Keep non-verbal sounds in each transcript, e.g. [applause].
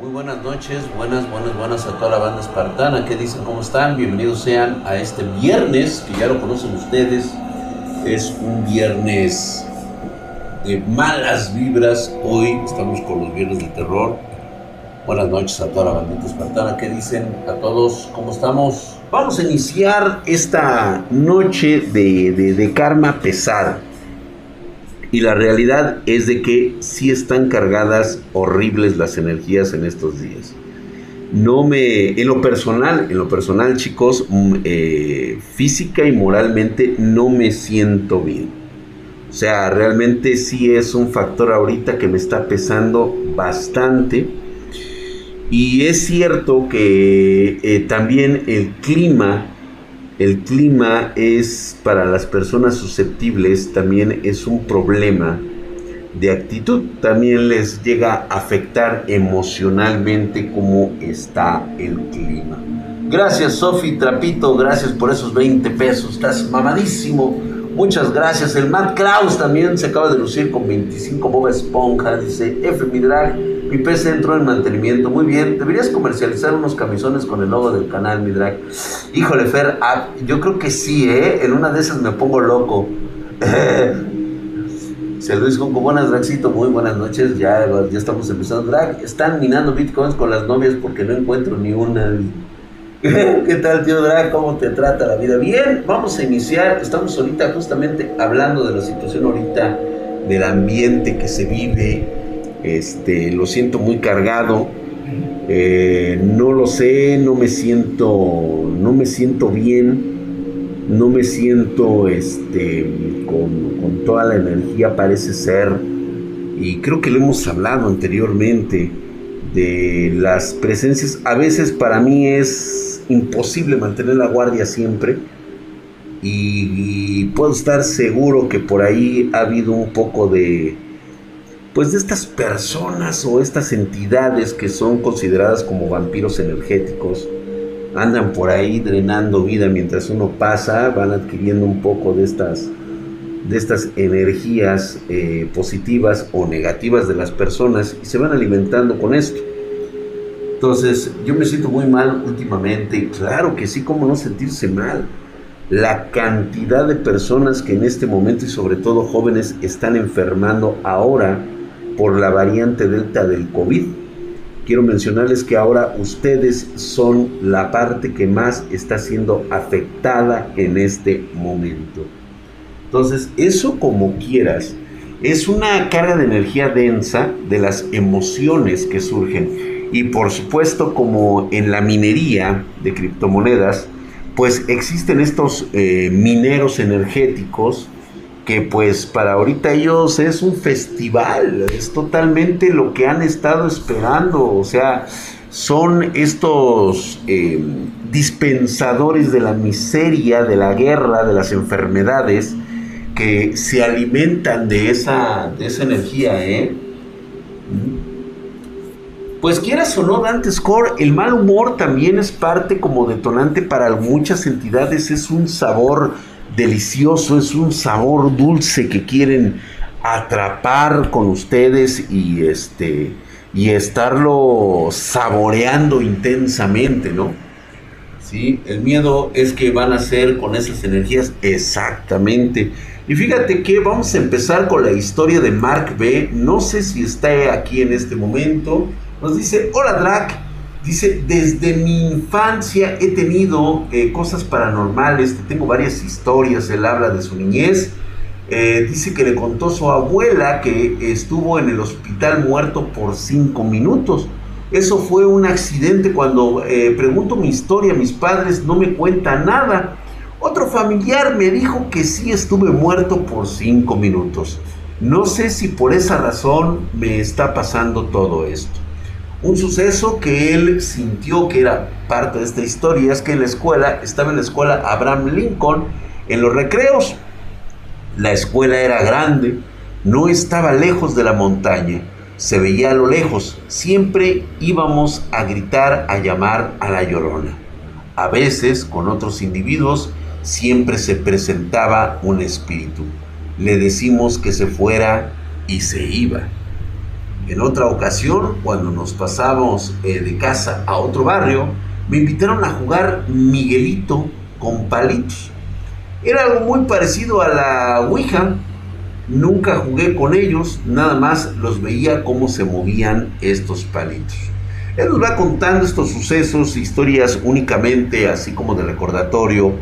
Muy buenas noches, buenas, buenas, buenas a toda la banda espartana. ¿Qué dicen? ¿Cómo están? Bienvenidos sean a este viernes, que ya lo conocen ustedes. Es un viernes de malas vibras. Hoy estamos con los viernes de terror. Buenas noches a toda la bandita espartana. ¿Qué dicen a todos? ¿Cómo estamos? Vamos a iniciar esta noche de, de, de karma pesada. Y la realidad es de que sí están cargadas horribles las energías en estos días. No me, en lo personal, en lo personal chicos, mm, eh, física y moralmente no me siento bien. O sea, realmente sí es un factor ahorita que me está pesando bastante. Y es cierto que eh, también el clima el clima es para las personas susceptibles también es un problema de actitud. También les llega a afectar emocionalmente cómo está el clima. Gracias Sofi Trapito, gracias por esos 20 pesos, estás mamadísimo. Muchas gracias. El Matt Kraus también se acaba de lucir con 25 Bob Esponja. Dice F mi drag. Mi PC entró en mantenimiento. Muy bien. Deberías comercializar unos camisones con el logo del canal, mi drag. Híjole, Fer, ah, yo creo que sí, ¿eh? En una de esas me pongo loco. [laughs] Se Luis Junco, buenas dragcito, muy buenas noches. Ya, ya estamos empezando. Drag, están minando bitcoins con las novias porque no encuentro ni una. [laughs] ¿Qué tal, tío Drag? ¿Cómo te trata la vida? Bien, vamos a iniciar. Estamos ahorita justamente hablando de la situación ahorita del ambiente que se vive este, lo siento muy cargado. Eh, no lo sé, no me siento, no me siento bien, no me siento este, con, con toda la energía, parece ser, y creo que lo hemos hablado anteriormente, de las presencias. A veces para mí es imposible mantener la guardia siempre. y, puedo estar seguro que por ahí ha habido un poco de, pues de estas personas o estas entidades que son consideradas como vampiros energéticos, andan por ahí drenando vida mientras uno pasa, van adquiriendo un poco de estas, de estas energías eh, positivas o negativas de las personas y se van alimentando con esto. Entonces, yo me siento muy mal últimamente, claro que sí, cómo no sentirse mal. La cantidad de personas que en este momento y sobre todo jóvenes están enfermando ahora por la variante delta del COVID. Quiero mencionarles que ahora ustedes son la parte que más está siendo afectada en este momento. Entonces, eso como quieras, es una carga de energía densa de las emociones que surgen. Y por supuesto, como en la minería de criptomonedas, pues existen estos eh, mineros energéticos que pues para ahorita ellos es un festival, es totalmente lo que han estado esperando, o sea, son estos eh, dispensadores de la miseria, de la guerra, de las enfermedades, que se alimentan de esa, de esa energía, ¿eh? Pues quieras o no, Dante Score, el mal humor también es parte como detonante para muchas entidades, es un sabor delicioso, es un sabor dulce que quieren atrapar con ustedes y este y estarlo saboreando intensamente, ¿no? Sí, el miedo es que van a ser con esas energías exactamente. Y fíjate que vamos a empezar con la historia de Mark B. No sé si está aquí en este momento. Nos dice, hola Drac, Dice, desde mi infancia he tenido eh, cosas paranormales, tengo varias historias, él habla de su niñez. Eh, dice que le contó su abuela que estuvo en el hospital muerto por cinco minutos. Eso fue un accidente. Cuando eh, pregunto mi historia, mis padres no me cuentan nada. Otro familiar me dijo que sí estuve muerto por cinco minutos. No sé si por esa razón me está pasando todo esto. Un suceso que él sintió que era parte de esta historia es que en la escuela, estaba en la escuela Abraham Lincoln, en los recreos. La escuela era grande, no estaba lejos de la montaña, se veía a lo lejos. Siempre íbamos a gritar, a llamar a la llorona. A veces, con otros individuos, siempre se presentaba un espíritu. Le decimos que se fuera y se iba. En otra ocasión, cuando nos pasamos eh, de casa a otro barrio, me invitaron a jugar Miguelito con palitos. Era algo muy parecido a la Ouija. Nunca jugué con ellos, nada más los veía cómo se movían estos palitos. Él nos va contando estos sucesos, historias únicamente así como de recordatorio.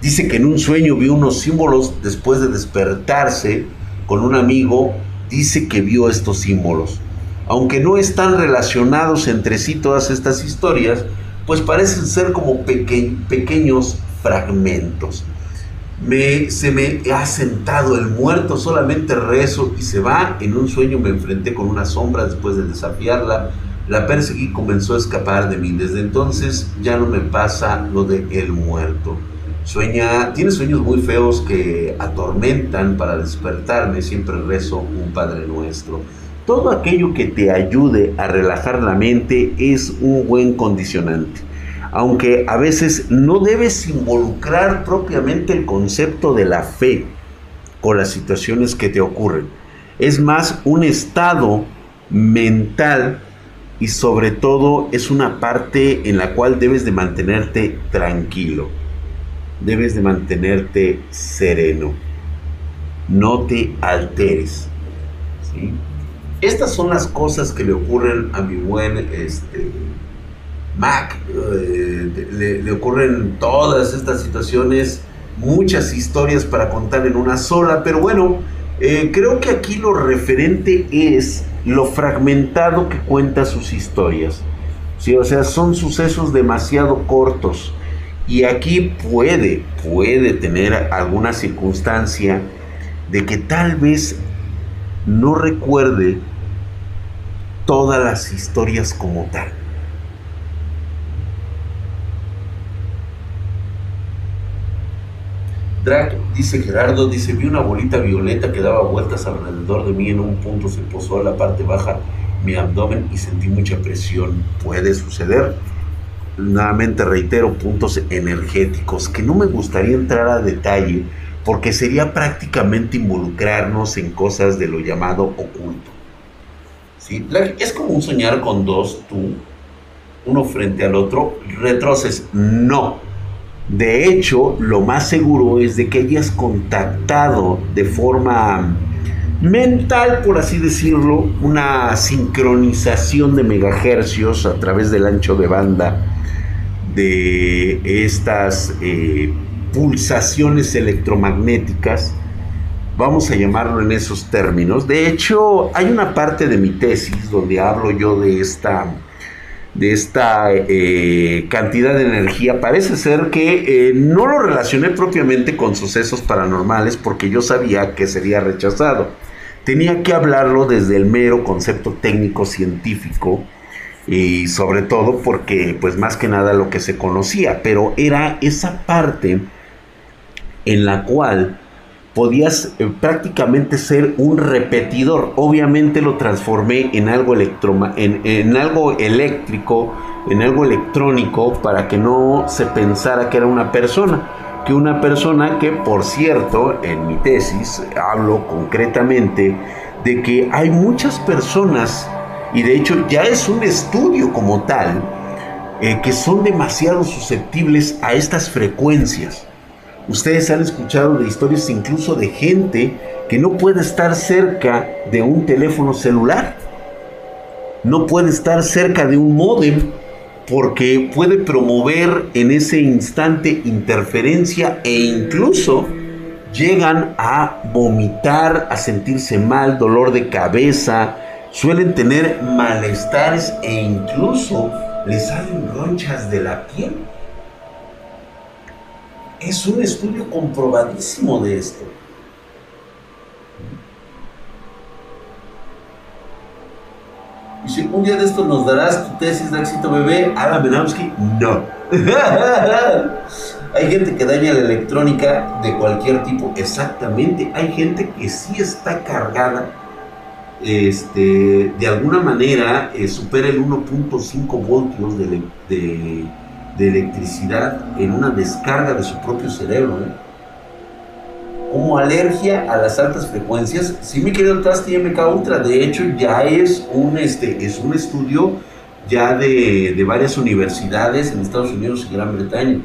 Dice que en un sueño vio unos símbolos después de despertarse con un amigo. Dice que vio estos símbolos. Aunque no están relacionados entre sí todas estas historias, pues parecen ser como pequeños fragmentos. Me, se me ha sentado el muerto, solamente rezo y se va. En un sueño me enfrenté con una sombra después de desafiarla. La perseguí y comenzó a escapar de mí. Desde entonces ya no me pasa lo de el muerto. Sueña, tiene sueños muy feos que atormentan para despertarme. Siempre rezo un Padre Nuestro. Todo aquello que te ayude a relajar la mente es un buen condicionante. Aunque a veces no debes involucrar propiamente el concepto de la fe con las situaciones que te ocurren. Es más un estado mental y sobre todo es una parte en la cual debes de mantenerte tranquilo. Debes de mantenerte sereno. No te alteres. ¿sí? Estas son las cosas que le ocurren a mi buen este, Mac. Eh, le, ocurren todas estas situaciones, muchas historias para contar en una sola, pero bueno, eh, creo que aquí lo referente es lo fragmentado que cuenta sus historias. ¿sí? O sea, son sucesos demasiado cortos. Y aquí puede, puede tener alguna circunstancia de que tal vez no recuerde todas las historias como tal. Drake, dice Gerardo, dice, vi una bolita violeta que daba vueltas alrededor de mí, en un punto se posó a la parte baja mi abdomen y sentí mucha presión. Puede suceder. Nuevamente reitero, puntos energéticos, que no me gustaría entrar a detalle porque sería prácticamente involucrarnos en cosas de lo llamado oculto. Es como un soñar con dos, tú, uno frente al otro, retroces. No. De hecho, lo más seguro es de que hayas contactado de forma mental, por así decirlo, una sincronización de megahercios a través del ancho de banda de estas eh, pulsaciones electromagnéticas vamos a llamarlo en esos términos. De hecho, hay una parte de mi tesis donde hablo yo de esta, de esta eh, cantidad de energía. Parece ser que eh, no lo relacioné propiamente con sucesos paranormales porque yo sabía que sería rechazado. Tenía que hablarlo desde el mero concepto técnico científico y sobre todo porque pues más que nada lo que se conocía, pero era esa parte en la cual podías eh, prácticamente ser un repetidor. Obviamente lo transformé en algo, en, algo eléctrico, en algo electrónico, para que no se pensara que era una persona. Que una persona que, por cierto, en mi tesis hablo concretamente de que hay muchas personas, y de hecho ya es un estudio como tal, eh, que son demasiado susceptibles a estas frecuencias. Ustedes han escuchado de historias incluso de gente que no puede estar cerca de un teléfono celular. No puede estar cerca de un módem porque puede promover en ese instante interferencia e incluso llegan a vomitar, a sentirse mal, dolor de cabeza, suelen tener malestares e incluso les salen ronchas de la piel es un estudio comprobadísimo de esto. Y si un día de esto nos darás tu tesis de éxito bebé, Alan Benamsky, no. [laughs] hay gente que daña la electrónica de cualquier tipo, exactamente. Hay gente que sí está cargada, este, de alguna manera eh, supera el 1.5 voltios de, de electricidad en una descarga de su propio cerebro. ¿eh? como alergia a las altas frecuencias. Sí, mi querido Trasti MK Ultra, de hecho ya es un, este, es un estudio ya de, de varias universidades en Estados Unidos y Gran Bretaña.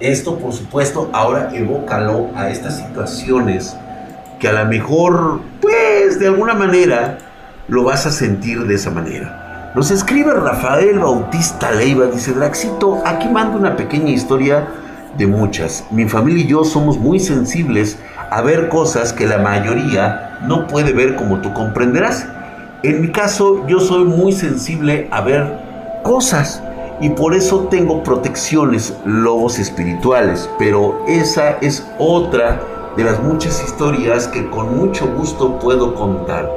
Esto, por supuesto, ahora evócalo a estas situaciones que a lo mejor, pues, de alguna manera, lo vas a sentir de esa manera. Nos escribe Rafael Bautista Leiva, dice Draxito, aquí mando una pequeña historia de muchas. Mi familia y yo somos muy sensibles a ver cosas que la mayoría no puede ver como tú comprenderás. En mi caso, yo soy muy sensible a ver cosas y por eso tengo protecciones, lobos espirituales, pero esa es otra de las muchas historias que con mucho gusto puedo contar.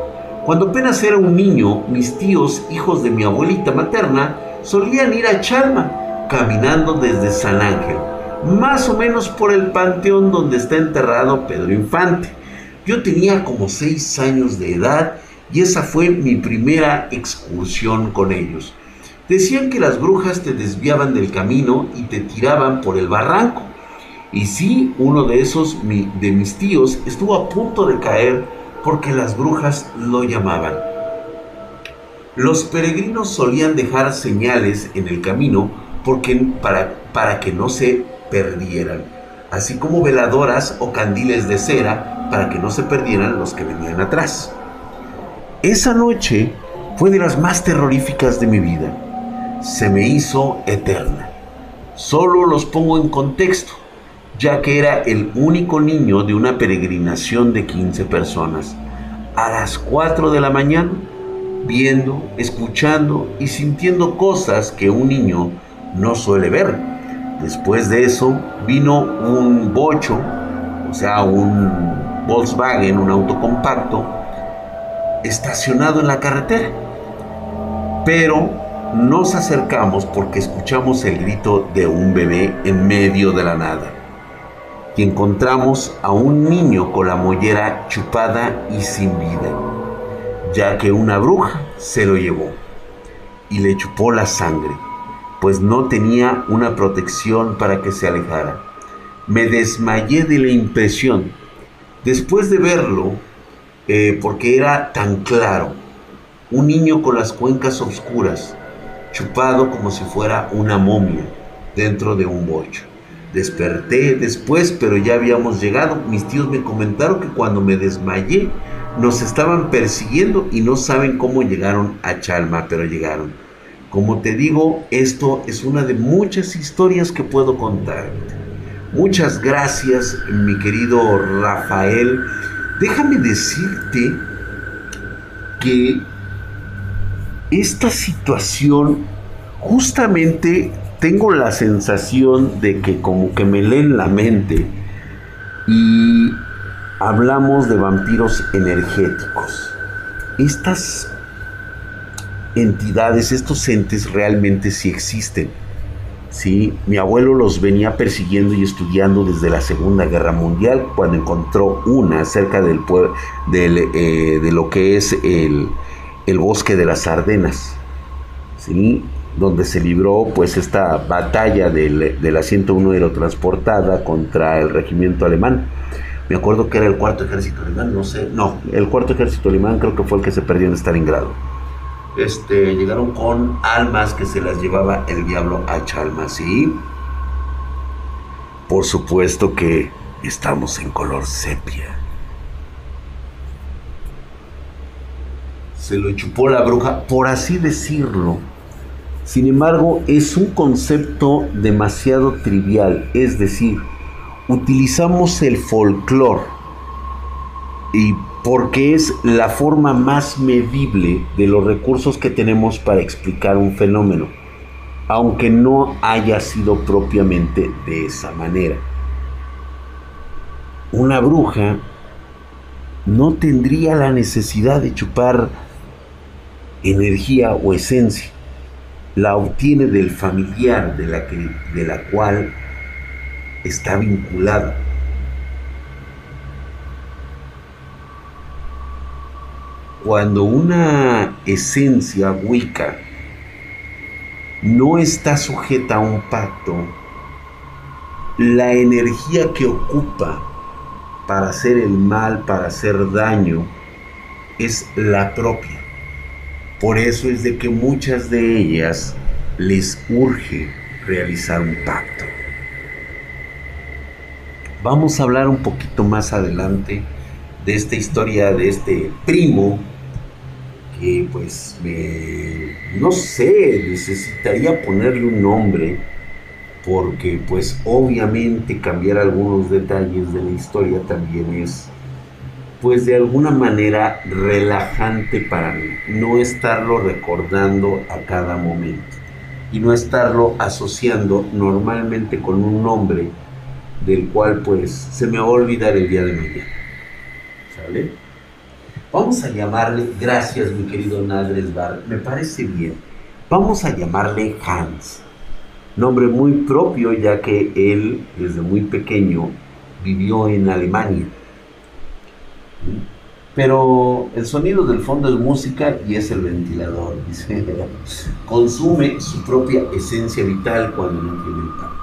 Cuando apenas era un niño, mis tíos, hijos de mi abuelita materna, solían ir a Chalma, caminando desde San Ángel, más o menos por el panteón donde está enterrado Pedro Infante. Yo tenía como seis años de edad y esa fue mi primera excursión con ellos. Decían que las brujas te desviaban del camino y te tiraban por el barranco. Y sí, uno de esos de mis tíos estuvo a punto de caer porque las brujas lo llamaban. Los peregrinos solían dejar señales en el camino porque, para, para que no se perdieran, así como veladoras o candiles de cera para que no se perdieran los que venían atrás. Esa noche fue de las más terroríficas de mi vida se me hizo eterna. Solo los pongo en contexto, ya que era el único niño de una peregrinación de 15 personas. A las 4 de la mañana, viendo, escuchando y sintiendo cosas que un niño no suele ver. Después de eso vino un bocho, o sea, un Volkswagen, un auto compacto, estacionado en la carretera. Pero nos acercamos porque escuchamos el grito de un bebé en medio de la nada. Y encontramos a un niño con la mollera chupada y sin vida, ya que una bruja se lo llevó y le chupó la sangre, pues no tenía una protección para que se alejara. Me desmayé de la impresión después de verlo, eh, porque era tan claro, un niño con las cuencas oscuras, chupado como si fuera una momia dentro de un bocho. Desperté después, pero ya habíamos llegado. Mis tíos me comentaron que cuando me desmayé nos estaban persiguiendo y no saben cómo llegaron a Chalma, pero llegaron. Como te digo, esto es una de muchas historias que puedo contar. Muchas gracias, mi querido Rafael. Déjame decirte que esta situación justamente tengo la sensación de que como que me leen la mente y hablamos de vampiros energéticos. Estas entidades, estos entes realmente sí existen. Sí, mi abuelo los venía persiguiendo y estudiando desde la Segunda Guerra Mundial cuando encontró una cerca del, del eh, de lo que es el, el bosque de las Ardenas, ¿sí? Donde se libró pues esta batalla de la 101 aerotransportada contra el regimiento alemán. Me acuerdo que era el cuarto ejército alemán, no sé, no, el cuarto ejército alemán creo que fue el que se perdió en Stalingrado. Este, llegaron con almas que se las llevaba el diablo a Chalma, ¿sí? Por supuesto que estamos en color sepia. se lo chupó la bruja, por así decirlo. Sin embargo, es un concepto demasiado trivial, es decir, utilizamos el folclore y porque es la forma más medible de los recursos que tenemos para explicar un fenómeno, aunque no haya sido propiamente de esa manera. Una bruja no tendría la necesidad de chupar energía o esencia, la obtiene del familiar de la, que, de la cual está vinculada. Cuando una esencia wicca no está sujeta a un pacto, la energía que ocupa para hacer el mal, para hacer daño, es la propia. Por eso es de que muchas de ellas les urge realizar un pacto. Vamos a hablar un poquito más adelante de esta historia de este primo que pues no sé, necesitaría ponerle un nombre porque pues obviamente cambiar algunos detalles de la historia también es pues de alguna manera relajante para mí, no estarlo recordando a cada momento y no estarlo asociando normalmente con un nombre del cual pues se me va a olvidar el día de mañana. ¿Sale? Vamos a llamarle, gracias mi querido Nadres Bar, me parece bien. Vamos a llamarle Hans. Nombre muy propio ya que él desde muy pequeño vivió en Alemania. Pero el sonido del fondo es música y es el ventilador. Dice, [laughs] consume su propia esencia vital cuando no tiene impacto.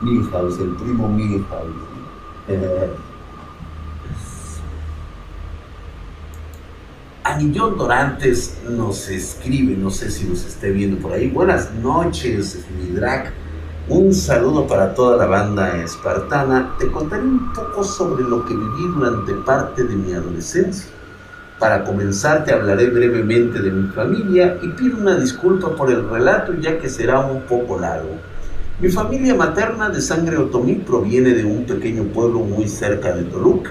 Milhouse, el primo Milhouse. [laughs] Anillón Dorantes nos escribe, no sé si nos esté viendo por ahí. Buenas noches, mi drag. Un saludo para toda la banda espartana. Te contaré un poco sobre lo que viví durante parte de mi adolescencia. Para comenzar te hablaré brevemente de mi familia y pido una disculpa por el relato ya que será un poco largo. Mi familia materna de sangre otomí proviene de un pequeño pueblo muy cerca de Toluca,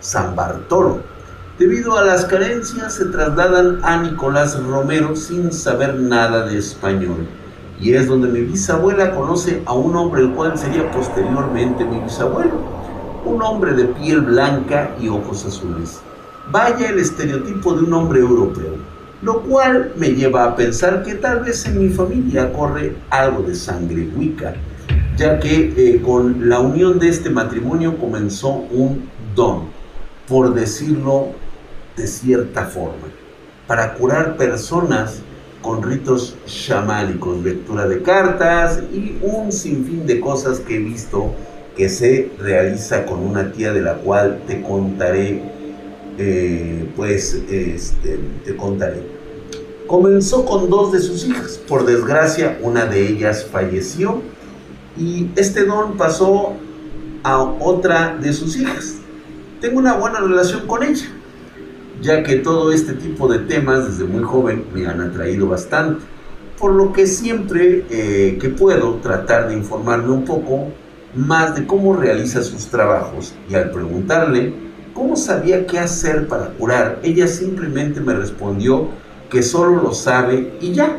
San Bartolo Debido a las carencias se trasladan a Nicolás Romero sin saber nada de español. Y es donde mi bisabuela conoce a un hombre el cual sería posteriormente mi bisabuelo. Un hombre de piel blanca y ojos azules. Vaya el estereotipo de un hombre europeo. Lo cual me lleva a pensar que tal vez en mi familia corre algo de sangre wicca, ya que eh, con la unión de este matrimonio comenzó un don, por decirlo de cierta forma, para curar personas con ritos chamánicos, lectura de cartas y un sinfín de cosas que he visto que se realiza con una tía de la cual te contaré, eh, pues este, te contaré. Comenzó con dos de sus hijas, por desgracia una de ellas falleció y este don pasó a otra de sus hijas. Tengo una buena relación con ella, ya que todo este tipo de temas desde muy joven me han atraído bastante, por lo que siempre eh, que puedo tratar de informarme un poco más de cómo realiza sus trabajos y al preguntarle cómo sabía qué hacer para curar, ella simplemente me respondió que solo lo sabe y ya.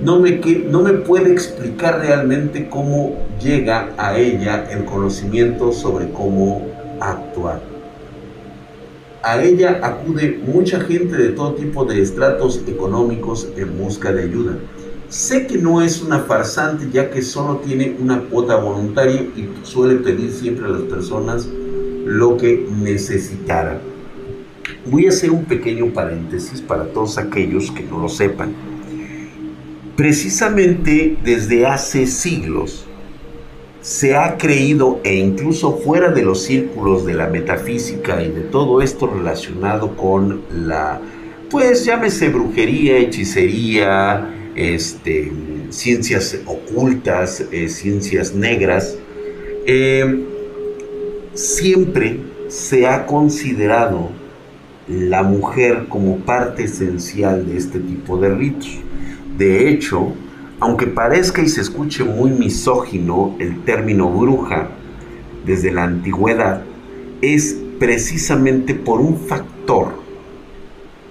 No me, que, no me puede explicar realmente cómo llega a ella el conocimiento sobre cómo actuar. A ella acude mucha gente de todo tipo de estratos económicos en busca de ayuda. Sé que no es una farsante ya que solo tiene una cuota voluntaria y suele pedir siempre a las personas lo que necesitaran. Voy a hacer un pequeño paréntesis para todos aquellos que no lo sepan. Precisamente desde hace siglos, se ha creído e incluso fuera de los círculos de la metafísica y de todo esto relacionado con la, pues llámese brujería, hechicería, este, ciencias ocultas, eh, ciencias negras, eh, siempre se ha considerado la mujer como parte esencial de este tipo de ritos. De hecho, aunque parezca y se escuche muy misógino el término bruja desde la antigüedad, es precisamente por un factor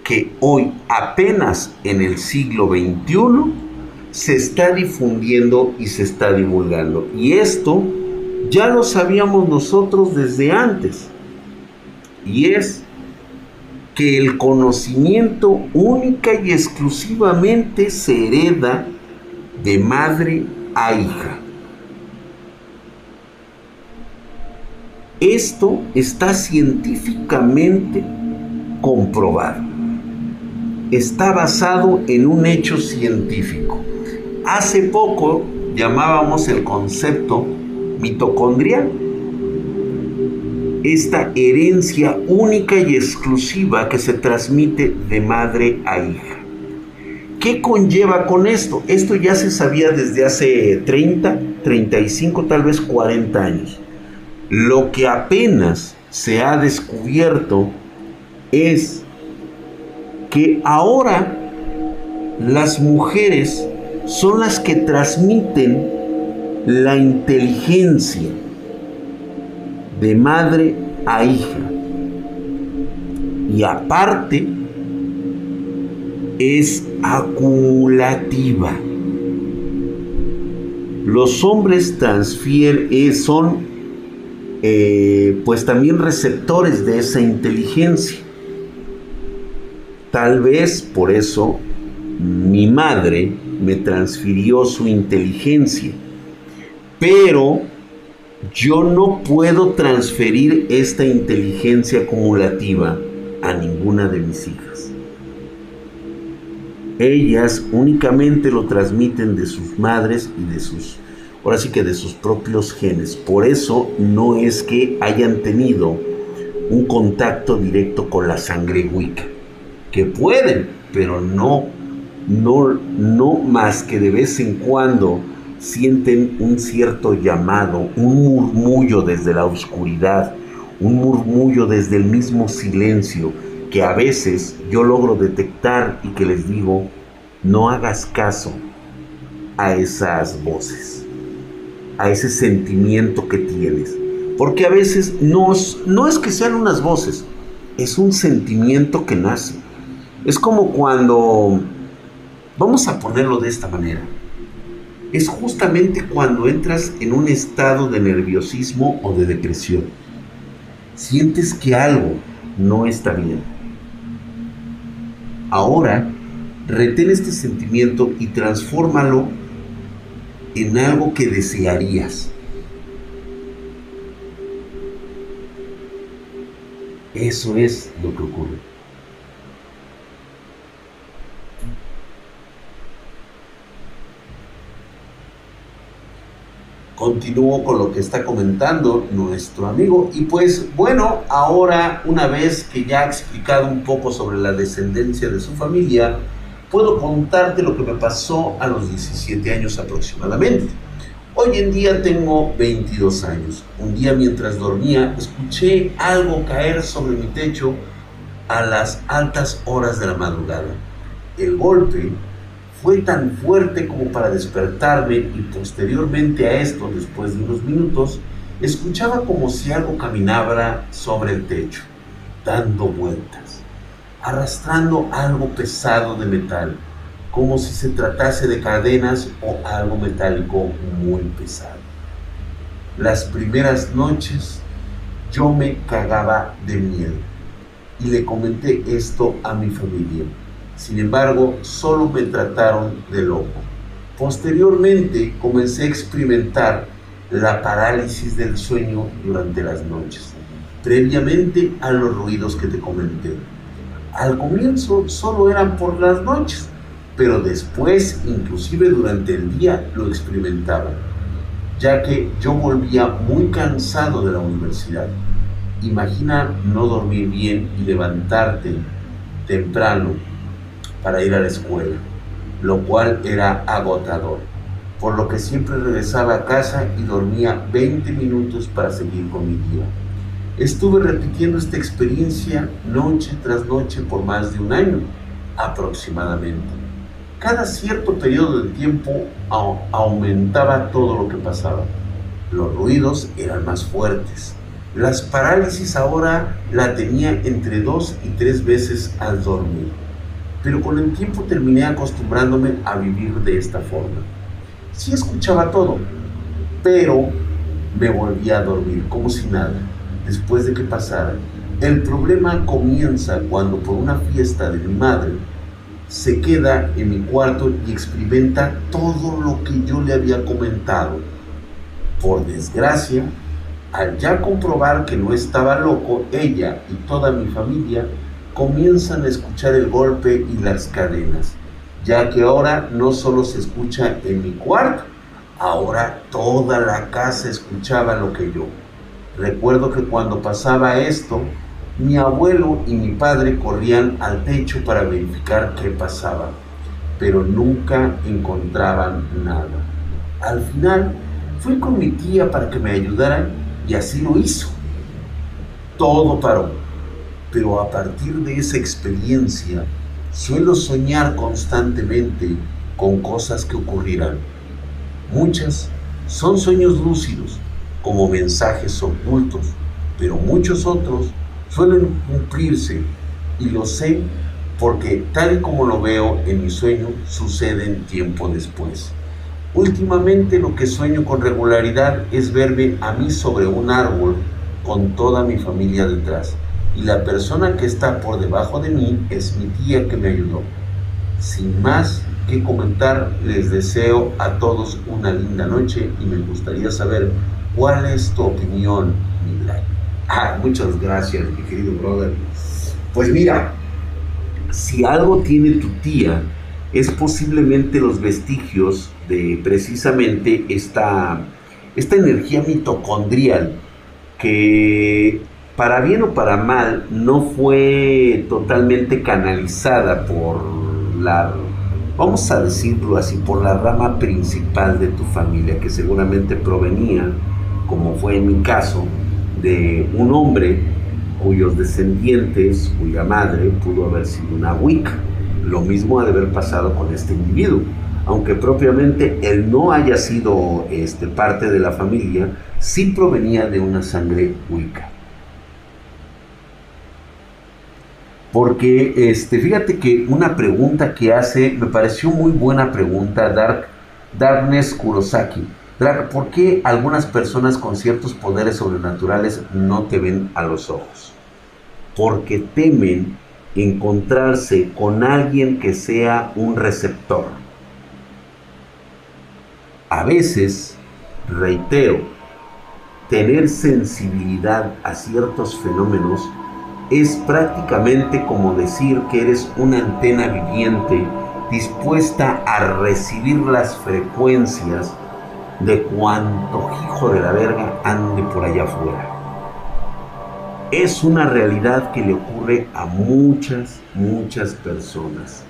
que hoy apenas en el siglo XXI se está difundiendo y se está divulgando. Y esto ya lo sabíamos nosotros desde antes. Y es que el conocimiento única y exclusivamente se hereda de madre a hija. Esto está científicamente comprobado. Está basado en un hecho científico. Hace poco llamábamos el concepto mitocondrial. Esta herencia única y exclusiva que se transmite de madre a hija. ¿Qué conlleva con esto? Esto ya se sabía desde hace 30, 35, tal vez 40 años. Lo que apenas se ha descubierto es que ahora las mujeres son las que transmiten la inteligencia de madre a hija. Y aparte, es acumulativa. Los hombres transfieren, eh, son eh, pues también receptores de esa inteligencia. Tal vez por eso mi madre me transfirió su inteligencia, pero yo no puedo transferir esta inteligencia acumulativa a ninguna de mis hijas. Ellas únicamente lo transmiten de sus madres y de sus, ahora sí que de sus propios genes. Por eso no es que hayan tenido un contacto directo con la sangre Wicca. Que pueden, pero no no, no más que de vez en cuando sienten un cierto llamado, un murmullo desde la oscuridad, un murmullo desde el mismo silencio que a veces yo logro detectar y que les digo, no hagas caso a esas voces, a ese sentimiento que tienes. Porque a veces no, es que sean unas voces, es un sentimiento que nace. Es como cuando Vamos a ponerlo de esta manera. Es justamente cuando entras en un estado de nerviosismo o de depresión. Sientes que algo no está bien. Ahora, retén este sentimiento y transfórmalo en algo que desearías. Eso es lo que ocurre. Continúo con lo que está comentando nuestro amigo. Y pues bueno, ahora una vez que ya ha explicado un poco sobre la descendencia de su familia, puedo contarte lo que me pasó a los 17 años aproximadamente. Hoy en día tengo 22 años. Un día mientras dormía escuché algo caer sobre mi techo a las altas horas de la madrugada. El golpe fue tan fuerte como para despertarme y posteriormente a esto, después de unos minutos, escuchaba como si algo caminaba sobre el techo, dando vueltas, arrastrando algo pesado de metal, como si se tratase de cadenas o algo metálico muy pesado. Las primeras noches yo me cagaba de miedo y le comenté esto a mi familia sin embargo, solo me trataron de loco. Posteriormente comencé a experimentar la parálisis del sueño durante las noches, previamente a los ruidos que te comenté. Al comienzo solo eran por las noches, pero después, inclusive durante el día, lo experimentaba, ya que yo volvía muy cansado de la universidad. Imagina no dormir bien y levantarte temprano para ir a la escuela, lo cual era agotador, por lo que siempre regresaba a casa y dormía 20 minutos para seguir con mi día. Estuve repitiendo esta experiencia noche tras noche por más de un año aproximadamente. Cada cierto periodo de tiempo aumentaba todo lo que pasaba. Los ruidos eran más fuertes. Las parálisis ahora la tenía entre dos y tres veces al dormir pero con el tiempo terminé acostumbrándome a vivir de esta forma. Sí escuchaba todo, pero me volvía a dormir como si nada, después de que pasara. El problema comienza cuando por una fiesta de mi madre se queda en mi cuarto y experimenta todo lo que yo le había comentado. Por desgracia, al ya comprobar que no estaba loco, ella y toda mi familia comienzan a escuchar el golpe y las cadenas, ya que ahora no solo se escucha en mi cuarto, Ahora toda la casa escuchaba lo que yo. Recuerdo que cuando pasaba esto, mi abuelo y mi padre corrían al techo para verificar qué pasaba, pero nunca encontraban nada. Al final fui con mi tía para que me ayudaran y así lo hizo. Todo paró, pero a partir de esa experiencia suelo soñar constantemente con cosas que ocurrirán. Muchas son sueños lúcidos, como mensajes ocultos, pero muchos otros suelen cumplirse y lo sé porque tal y como lo veo en mi sueño suceden tiempo después. Últimamente lo que sueño con regularidad es verme a mí sobre un árbol con toda mi familia detrás y la persona que está por debajo de mí es mi tía que me ayudó. Sin más que comentar, les deseo a todos una linda noche y me gustaría saber cuál es tu opinión, mi Ah, muchas gracias, mi querido brother. Pues mira, si algo tiene tu tía, es posiblemente los vestigios de precisamente esta, esta energía mitocondrial que para bien o para mal no fue totalmente canalizada por la, vamos a decirlo así, por la rama principal de tu familia, que seguramente provenía, como fue en mi caso, de un hombre cuyos descendientes, cuya madre pudo haber sido una Wicca. Lo mismo ha de haber pasado con este individuo. Aunque propiamente él no haya sido este, parte de la familia, sí provenía de una sangre Wicca. Porque este, fíjate que una pregunta que hace, me pareció muy buena pregunta, Dark, Darkness Kurosaki ¿por qué algunas personas con ciertos poderes sobrenaturales no te ven a los ojos? Porque temen encontrarse con alguien que sea un receptor. A veces, reitero, tener sensibilidad a ciertos fenómenos es prácticamente como decir que eres una antena viviente dispuesta a recibir las frecuencias de cuánto hijo de la verga ande por allá afuera. Es una realidad que le ocurre a muchas, muchas personas.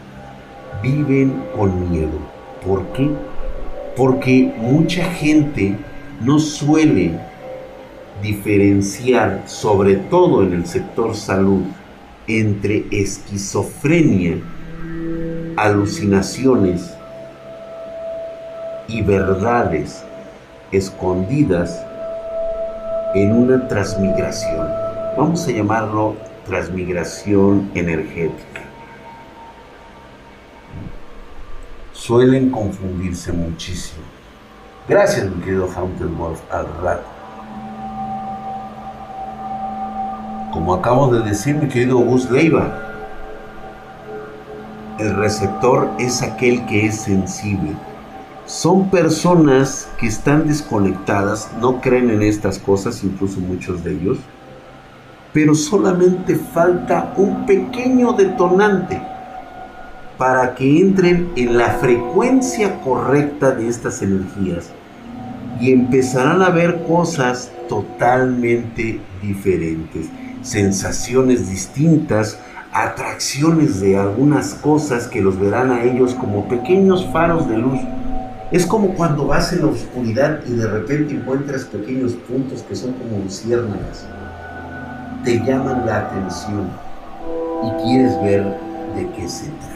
Viven con miedo. ¿Por qué? Porque mucha gente no suele diferenciar, sobre todo en el sector salud, entre esquizofrenia, alucinaciones y verdades escondidas en una transmigración. Vamos a llamarlo transmigración energética. Suelen confundirse muchísimo. Gracias, mi querido Haunted Wolf, al rato. Como acabo de decir, mi querido Gus Leiva, el receptor es aquel que es sensible. Son personas que están desconectadas, no creen en estas cosas, incluso muchos de ellos, pero solamente falta un pequeño detonante para que entren en la frecuencia correcta de estas energías y empezarán a ver cosas totalmente diferentes, sensaciones distintas, atracciones de algunas cosas que los verán a ellos como pequeños faros de luz es como cuando vas en la oscuridad y de repente encuentras pequeños puntos que son como luciérnagas. Te llaman la atención y quieres ver de qué se trata.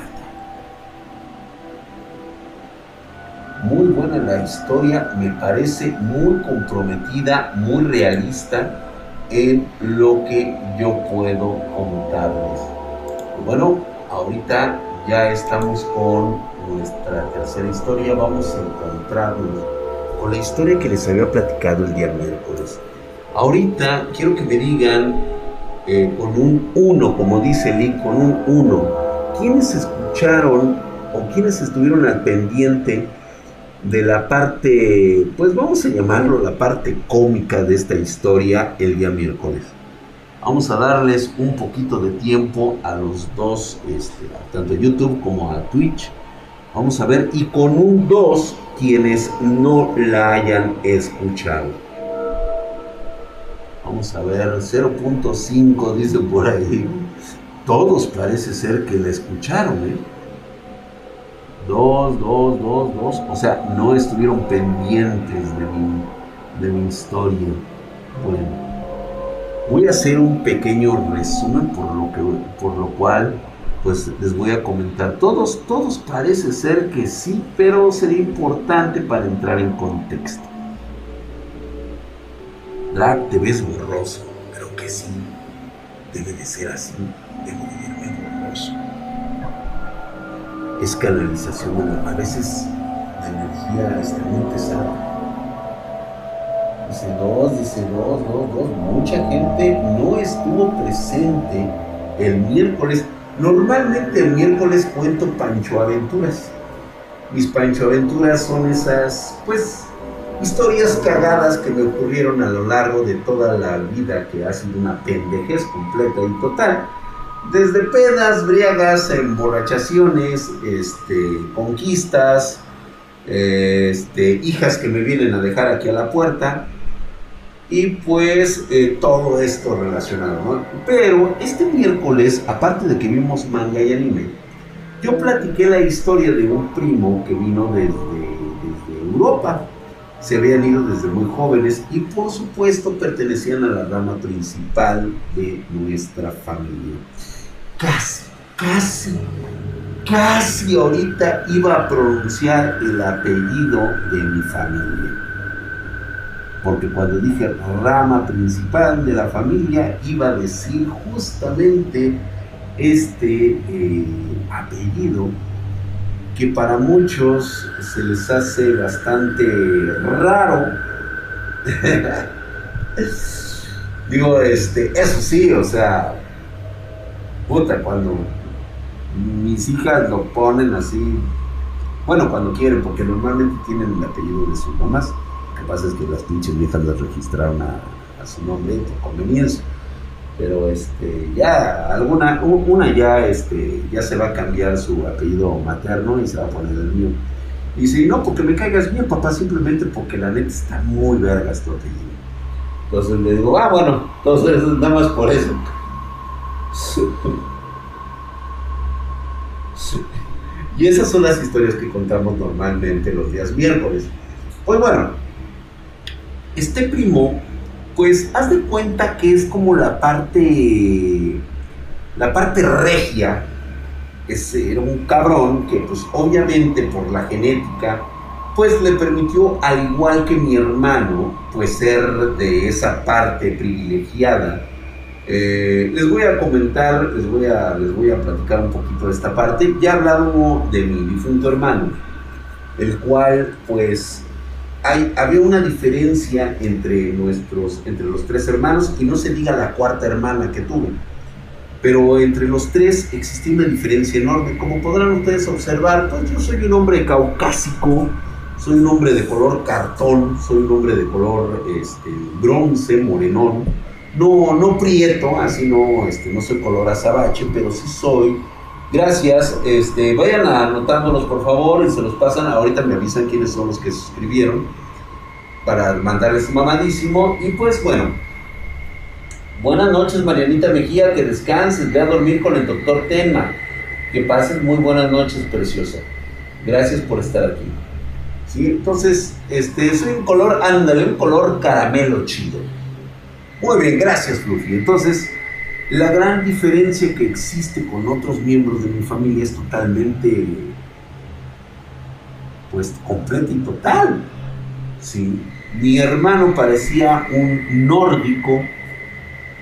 Muy buena la historia, me parece muy comprometida, muy realista en lo que yo puedo contarles. Bueno, ahorita ya estamos con nuestra tercera historia vamos a encontrarnos con la historia que les había platicado el día miércoles. Ahorita quiero que me digan eh, con un 1, como dice Lee, con un 1, ¿quiénes escucharon o quiénes estuvieron al pendiente de la parte, pues vamos a llamarlo la parte cómica de esta historia el día miércoles? Vamos a darles un poquito de tiempo a los dos, este, tanto a YouTube como a Twitch, Vamos a ver, y con un 2 quienes no la hayan escuchado. Vamos a ver, 0.5 dice por ahí. Todos parece ser que la escucharon, ¿eh? 2, 2, 2, 2. O sea, no estuvieron pendientes de mi, de mi historia. Bueno, voy a hacer un pequeño resumen por lo, que, por lo cual pues les voy a comentar. Todos, todos parece ser que sí, pero sería importante para entrar en contexto. Drag, te ves borroso, pero que sí, debe de ser así, debo de. Es canalización de a veces la energía está muy pesada. Dice dos, dice dos, dos, dos. Mucha gente no estuvo presente el miércoles Normalmente el miércoles cuento Pancho Aventuras. Mis Pancho Aventuras son esas, pues, historias cagadas que me ocurrieron a lo largo de toda la vida, que ha sido una pendejez completa y total. Desde pedas, briagas, emborrachaciones, este, conquistas, este, hijas que me vienen a dejar aquí a la puerta, y pues eh, todo esto relacionado. Pero este miércoles, aparte de que vimos manga y anime, yo platiqué la historia de un primo que vino desde, desde Europa. Se habían ido desde muy jóvenes y por supuesto pertenecían a la rama principal de nuestra familia. Casi, casi, casi ahorita iba a pronunciar el apellido de mi familia porque cuando dije rama principal de la familia iba a decir justamente este eh, apellido que para muchos se les hace bastante raro. [laughs] Digo, este, eso sí, o sea, puta, cuando mis hijas lo ponen así, bueno, cuando quieren, porque normalmente tienen el apellido de sus mamás que pasa es que las pinches viejas las registraron a, su nombre por conveniencia. Pero este, ya, alguna, una ya, este, ya se va a cambiar su apellido materno y se va a poner el mío. Y si no, porque me caigas bien, papá, simplemente porque la neta está muy vergas tu apellido. Entonces le digo, ah, bueno, entonces nada más por eso. Y esas son las historias que contamos normalmente los días miércoles. Pues bueno, este primo, pues haz de cuenta que es como la parte, la parte regia. Es, era un cabrón que pues obviamente por la genética, pues le permitió, al igual que mi hermano, pues ser de esa parte privilegiada. Eh, les voy a comentar, les voy a, les voy a platicar un poquito de esta parte. Ya hablado de mi difunto hermano, el cual pues había una diferencia entre, nuestros, entre los tres hermanos y no se diga la cuarta hermana que tuve. Pero entre los tres existía una diferencia enorme. Como podrán ustedes observar, pues yo soy un hombre caucásico, soy un hombre de color cartón, soy un hombre de color este, bronce, morenón. No, no prieto, así no, este, no soy color azabache, pero sí soy Gracias. Este, vayan anotándolos por favor y se los pasan. Ahorita me avisan quiénes son los que suscribieron para mandarles mamadísimo. Y pues bueno. Buenas noches, Marianita Mejía. Que descanses. Ve a dormir con el doctor Tema. Que pases muy buenas noches, preciosa. Gracias por estar aquí. ¿Sí? Entonces, este, soy un color, ándale, un color caramelo chido. Muy bien, gracias, Fluffy. Entonces, la gran diferencia que existe con otros miembros de mi familia es totalmente, pues, completa y total. ¿sí? Mi hermano parecía un nórdico,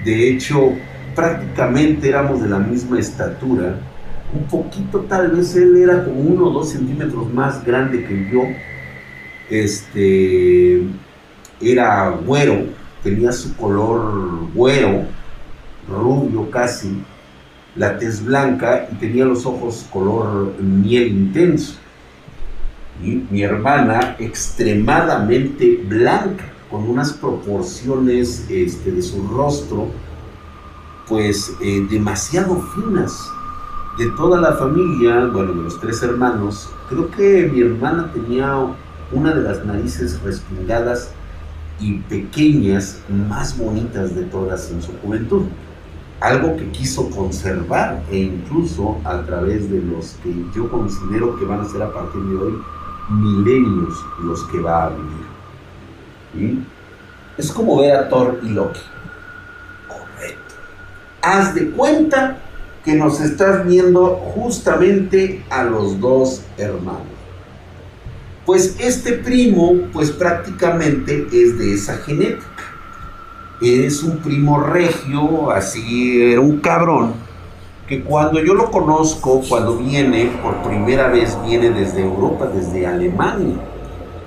de hecho, prácticamente éramos de la misma estatura, un poquito tal vez él era como uno o dos centímetros más grande que yo, este, era güero, tenía su color güero, rubio casi, la tez blanca y tenía los ojos color miel intenso. Y mi hermana extremadamente blanca, con unas proporciones este, de su rostro, pues eh, demasiado finas. de toda la familia, bueno, de los tres hermanos, creo que mi hermana tenía una de las narices respingadas y pequeñas más bonitas de todas en su juventud. Algo que quiso conservar e incluso a través de los que yo considero que van a ser a partir de hoy milenios los que va a vivir. Es como ver a Thor y Loki. Correcto. Haz de cuenta que nos estás viendo justamente a los dos hermanos. Pues este primo, pues prácticamente es de esa genética. Es un primo regio, así era un cabrón, que cuando yo lo conozco, cuando viene, por primera vez viene desde Europa, desde Alemania.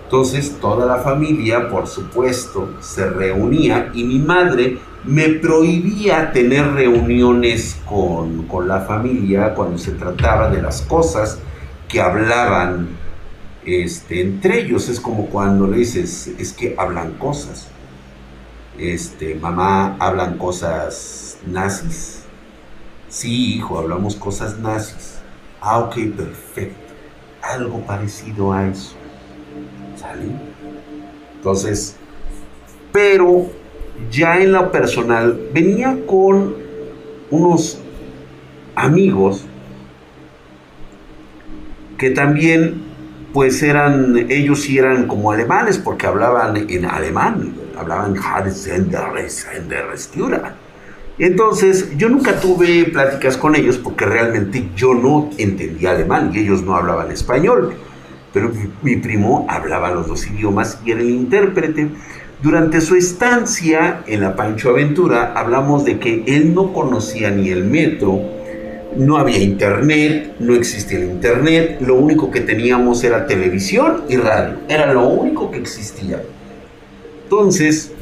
Entonces toda la familia, por supuesto, se reunía y mi madre me prohibía tener reuniones con, con, la familia cuando se trataba de las cosas que hablaban este, entre ellos. Es como cuando le dices, es que hablan cosas. Este, mamá, hablan cosas nazis. Sí, hijo, hablamos cosas nazis. Ah, ok, perfecto. Algo parecido a eso. ¿Sale? Entonces, pero ya en lo personal, venía con unos amigos que también, pues eran, ellos sí eran como alemanes, porque hablaban en alemán, hablaban entonces, yo nunca tuve pláticas con ellos porque realmente yo no entendía alemán y ellos no hablaban español. Pero mi primo hablaba los dos idiomas y era el intérprete. Durante su estancia en la Pancho Aventura hablamos de que él no conocía ni el metro, no había internet, no existía el internet, lo único que teníamos era televisión y radio, era lo único que existía. Entonces,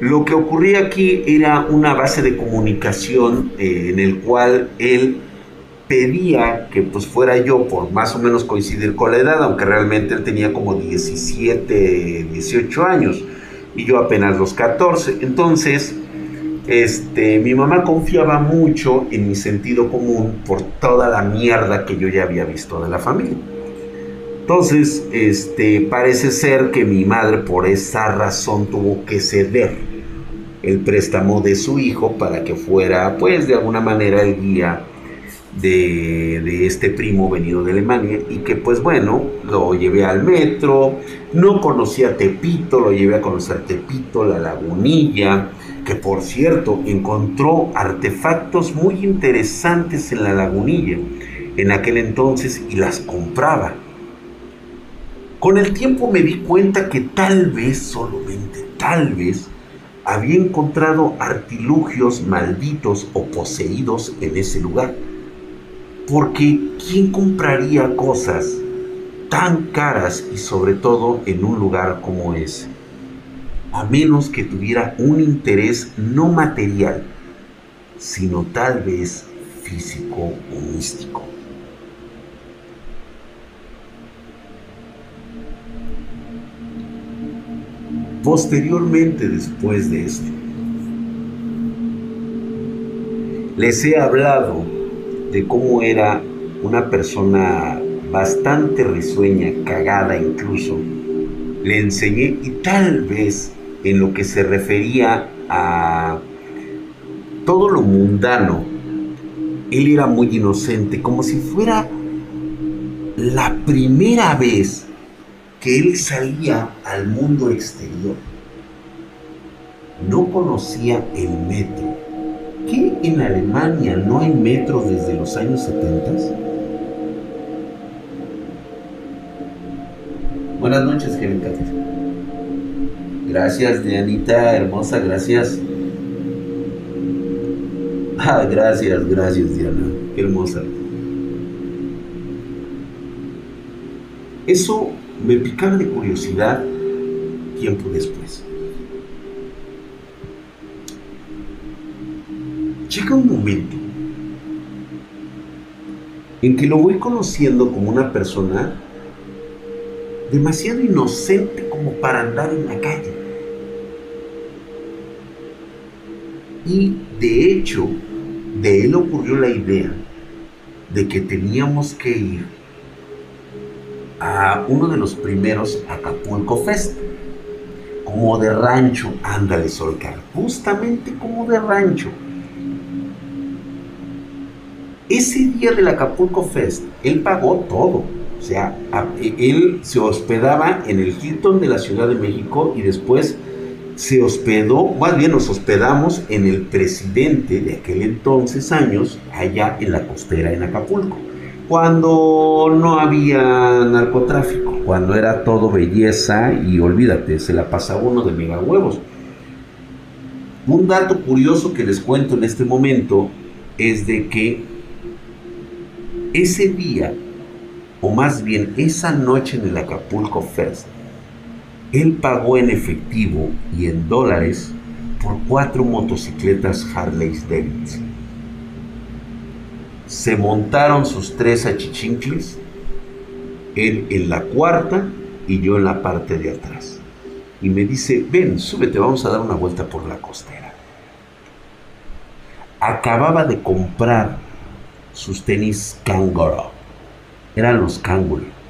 lo que ocurría aquí era una base de comunicación eh, en el cual él pedía que pues fuera yo por más o menos coincidir con la edad, aunque realmente él tenía como 17, 18 años y yo apenas los 14. Entonces, este, mi mamá confiaba mucho en mi sentido común por toda la mierda que yo ya había visto de la familia. Entonces, este, parece ser que mi madre por esa razón tuvo que ceder el préstamo de su hijo para que fuera, pues, de alguna manera el guía de, este primo venido de Alemania y que pues bueno, lo llevé al metro, no conocía Tepito, lo llevé a conocer Tepito, la lagunilla, que por cierto encontró artefactos muy interesantes en la lagunilla en aquel entonces y las compraba. Con el tiempo me di cuenta que tal vez, solamente tal vez, había encontrado artilugios malditos o poseídos en ese lugar porque ¿quién compraría cosas tan caras y sobre todo en un lugar como ese? A menos que tuviera un interés no material, sino tal vez físico o místico. Posteriormente, después de esto, les he hablado de cómo era una persona bastante risueña, cagada incluso, le enseñé y tal vez en lo que se refería a todo lo mundano, él era muy inocente, como si fuera la primera vez que él salía al mundo exterior. No conocía el metro, qué en Alemania no hay metro desde los años 70? Buenas noches, Kevin Gracias, Dianita, hermosa, gracias. Ah, gracias, gracias, Diana. Qué hermosa. Eso me picaba de curiosidad tiempo después. llega un momento en que lo voy conociendo como una persona demasiado inocente como para andar en la calle. Y de hecho, de él ocurrió la idea de que teníamos que ir a uno de los primeros Acapulco Fest, como de rancho, ándale Solcar, justamente como de rancho. Ese día del Acapulco Fest, él pagó todo. O sea, él se hospedaba en el Hilton de la Ciudad de México y después se hospedó, más bien nos hospedamos en el presidente de aquel entonces años, allá en la costera en Acapulco, cuando no había narcotráfico, cuando era todo belleza y olvídate, se la pasaba uno de mega huevos. Un dato curioso que les cuento en este momento es de que ese día, o más bien esa noche en el Acapulco Fest, él pagó en efectivo y en dólares por cuatro motocicletas Harley Davidson. Se montaron sus tres achichincles, él en la cuarta y yo en la parte de atrás. Y me dice, ven, súbete, vamos a dar una vuelta por la costera. Acababa de comprar sus tenis Kangaroo. Eran los Kangaroo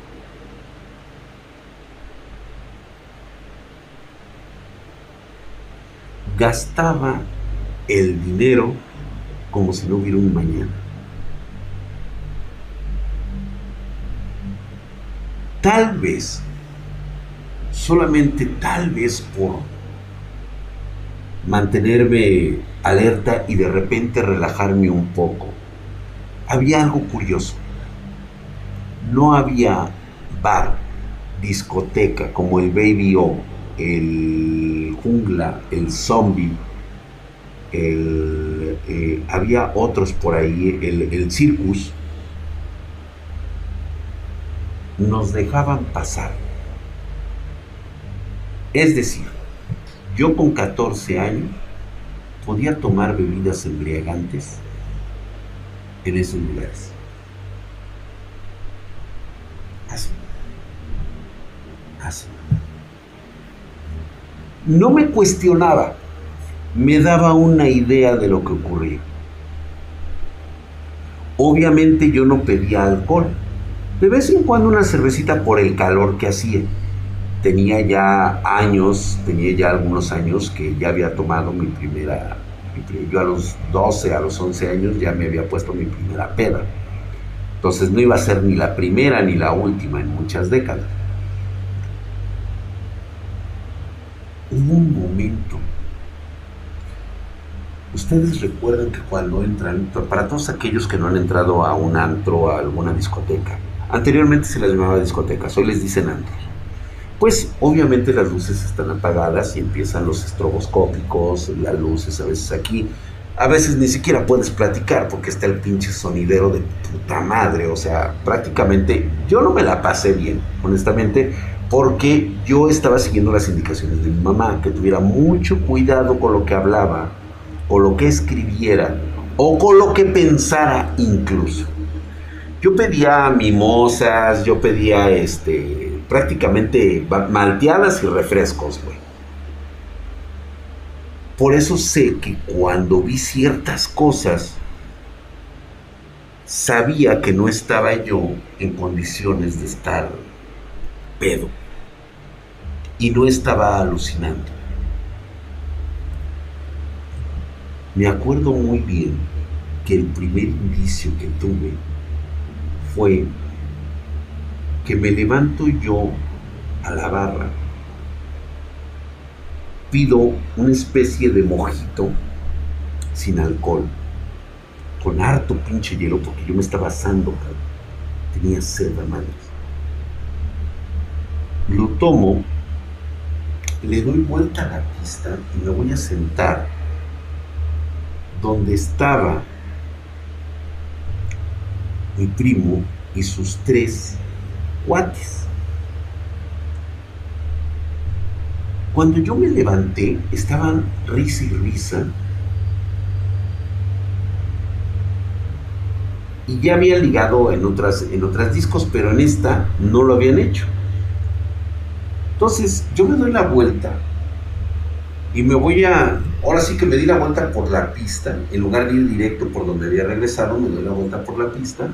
gastaba el dinero como si no hubiera un mañana. Tal vez, solamente tal vez por mantenerme alerta y de repente relajarme un poco, había algo curioso. No había bar, discoteca como el Baby O, el jungla, el zombie, eh, había otros por ahí, el, el circus, nos dejaban pasar. Es decir, yo con 14 años podía tomar bebidas embriagantes en esos lugares. Así. Así no me cuestionaba, me daba una idea de lo que ocurría. Obviamente yo no pedía alcohol, de vez en cuando una cervecita por el calor que hacía. Tenía ya años, tenía ya algunos años que ya había tomado mi primera, yo a los 12, a los 11 años ya me había puesto mi primera peda. Entonces no iba a ser ni la primera ni la última en muchas décadas. hubo un momento. Ustedes recuerdan que cuando entran, para todos aquellos que no han entrado a un antro, a alguna discoteca, anteriormente se les llamaba discotecas, hoy les dicen antro. Pues obviamente las luces están apagadas y empiezan los estroboscópicos, las luces a veces aquí. A veces ni siquiera puedes platicar porque está el pinche sonidero de puta madre. O sea, prácticamente yo no me la pasé bien, honestamente porque yo estaba siguiendo las indicaciones de mi mamá, que tuviera mucho cuidado con lo que hablaba, o lo que escribiera, o con lo que pensara incluso. Yo pedía mimosas, yo pedía este, prácticamente malteadas y refrescos, güey. Por eso sé que cuando vi ciertas cosas, sabía que no estaba yo en condiciones de estar pedo y no estaba alucinando. Me acuerdo muy bien que el primer indicio que tuve fue que me levanto yo a la barra, pido una especie de mojito sin alcohol, con harto pinche hielo, porque yo me estaba asando, tenía sed a madres. Lo tomo le doy vuelta a la pista y me voy a sentar donde estaba mi primo y sus tres cuates. Cuando yo me levanté, estaban risa y risa. Y ya habían ligado en otras, en otras discos, pero en esta no lo habían hecho. Entonces yo me doy la vuelta Y me voy a, ahora sí que me di la vuelta por la pista, en lugar de ir directo por donde había regresado, me doy la vuelta por la pista,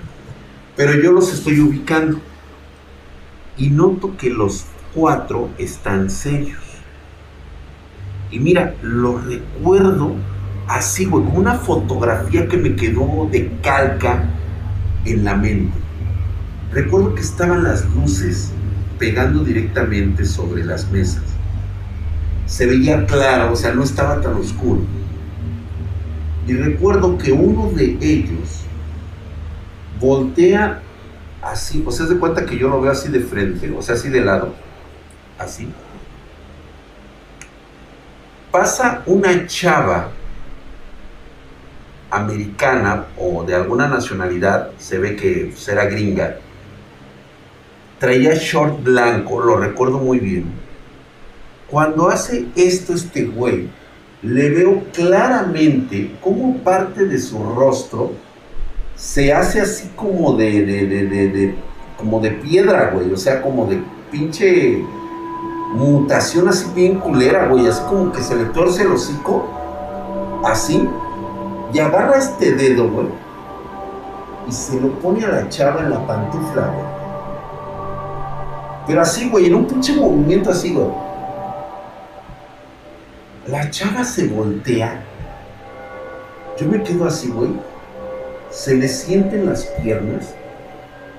pero yo los estoy ubicando. Y noto que los cuatro están serios. Y mira, lo recuerdo así, güey, como una fotografía que me quedó de calca en la mente. Recuerdo que estaban las luces pegando directamente sobre las mesas. Se veía claro, o sea, no estaba tan oscuro. Y recuerdo que uno de ellos voltea así, o sea, se cuenta que yo lo veo así de frente, o sea, así de lado, así. Pasa una chava americana o de alguna nacionalidad, se ve que será gringa, traía short blanco, lo recuerdo muy bien. Cuando hace esto este güey, le veo claramente cómo parte de su rostro se hace así como de, de, de, de como de piedra, güey, o sea, como de pinche mutación así bien culera, güey, así como que se le torce el hocico, así, y agarra este dedo, güey, y se lo pone a la chava en la pantufla, güey. Pero así, güey, en un pinche movimiento así, güey. La chava se voltea. Yo me quedo así, güey. Se le sienten las piernas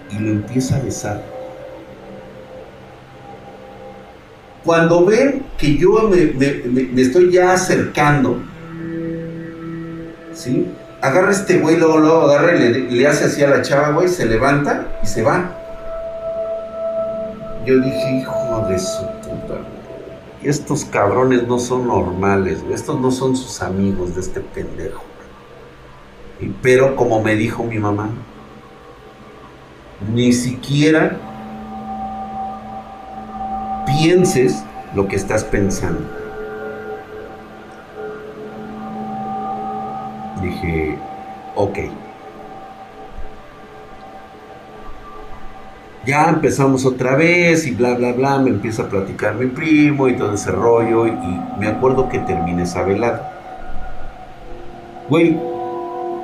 y lo empieza a besar. Cuando ve que yo me, estoy ya acercando, ¿sí? Agarra este güey, luego, luego agarra y le, le hace así a la chava, güey, se levanta y se va yo dije, hijo de su. Estos cabrones no son normales, estos no son sus amigos de este pendejo. pero como me dijo mi mamá, ni siquiera pienses lo que estás pensando. Dije, ok. Ya empezamos otra vez y bla, bla, bla, me empieza a platicar mi primo y todo ese rollo y me acuerdo que terminé esa velada. Güey,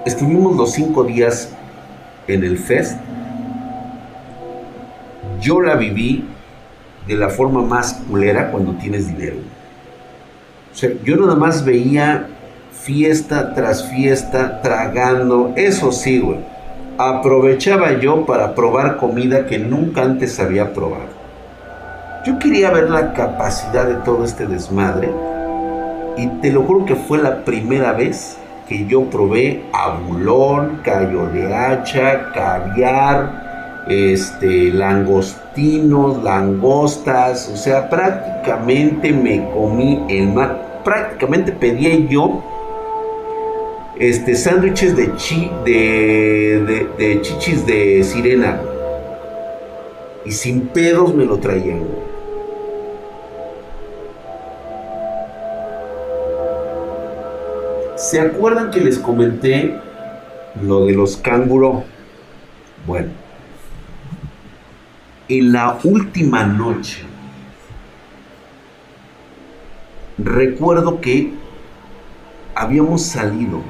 estuvimos los cinco días en el fest. Yo la viví de la forma más culera cuando tienes dinero. O sea, yo nada más veía fiesta tras fiesta, tragando, eso sí, güey aprovechaba yo para probar comida que nunca antes había probado. Yo quería ver la capacidad de todo este desmadre y te lo juro que fue la primera vez que yo probé abulón, callo de hacha, caviar, este, langostinos, langostas, o sea, prácticamente me comí el mar, prácticamente pedí yo este, sándwiches de, chi, de, de, chichis de sirena. Y sin pedos me lo traían. ¿Se acuerdan que les comenté lo de los canguro? Bueno, en la última noche, recuerdo que habíamos salido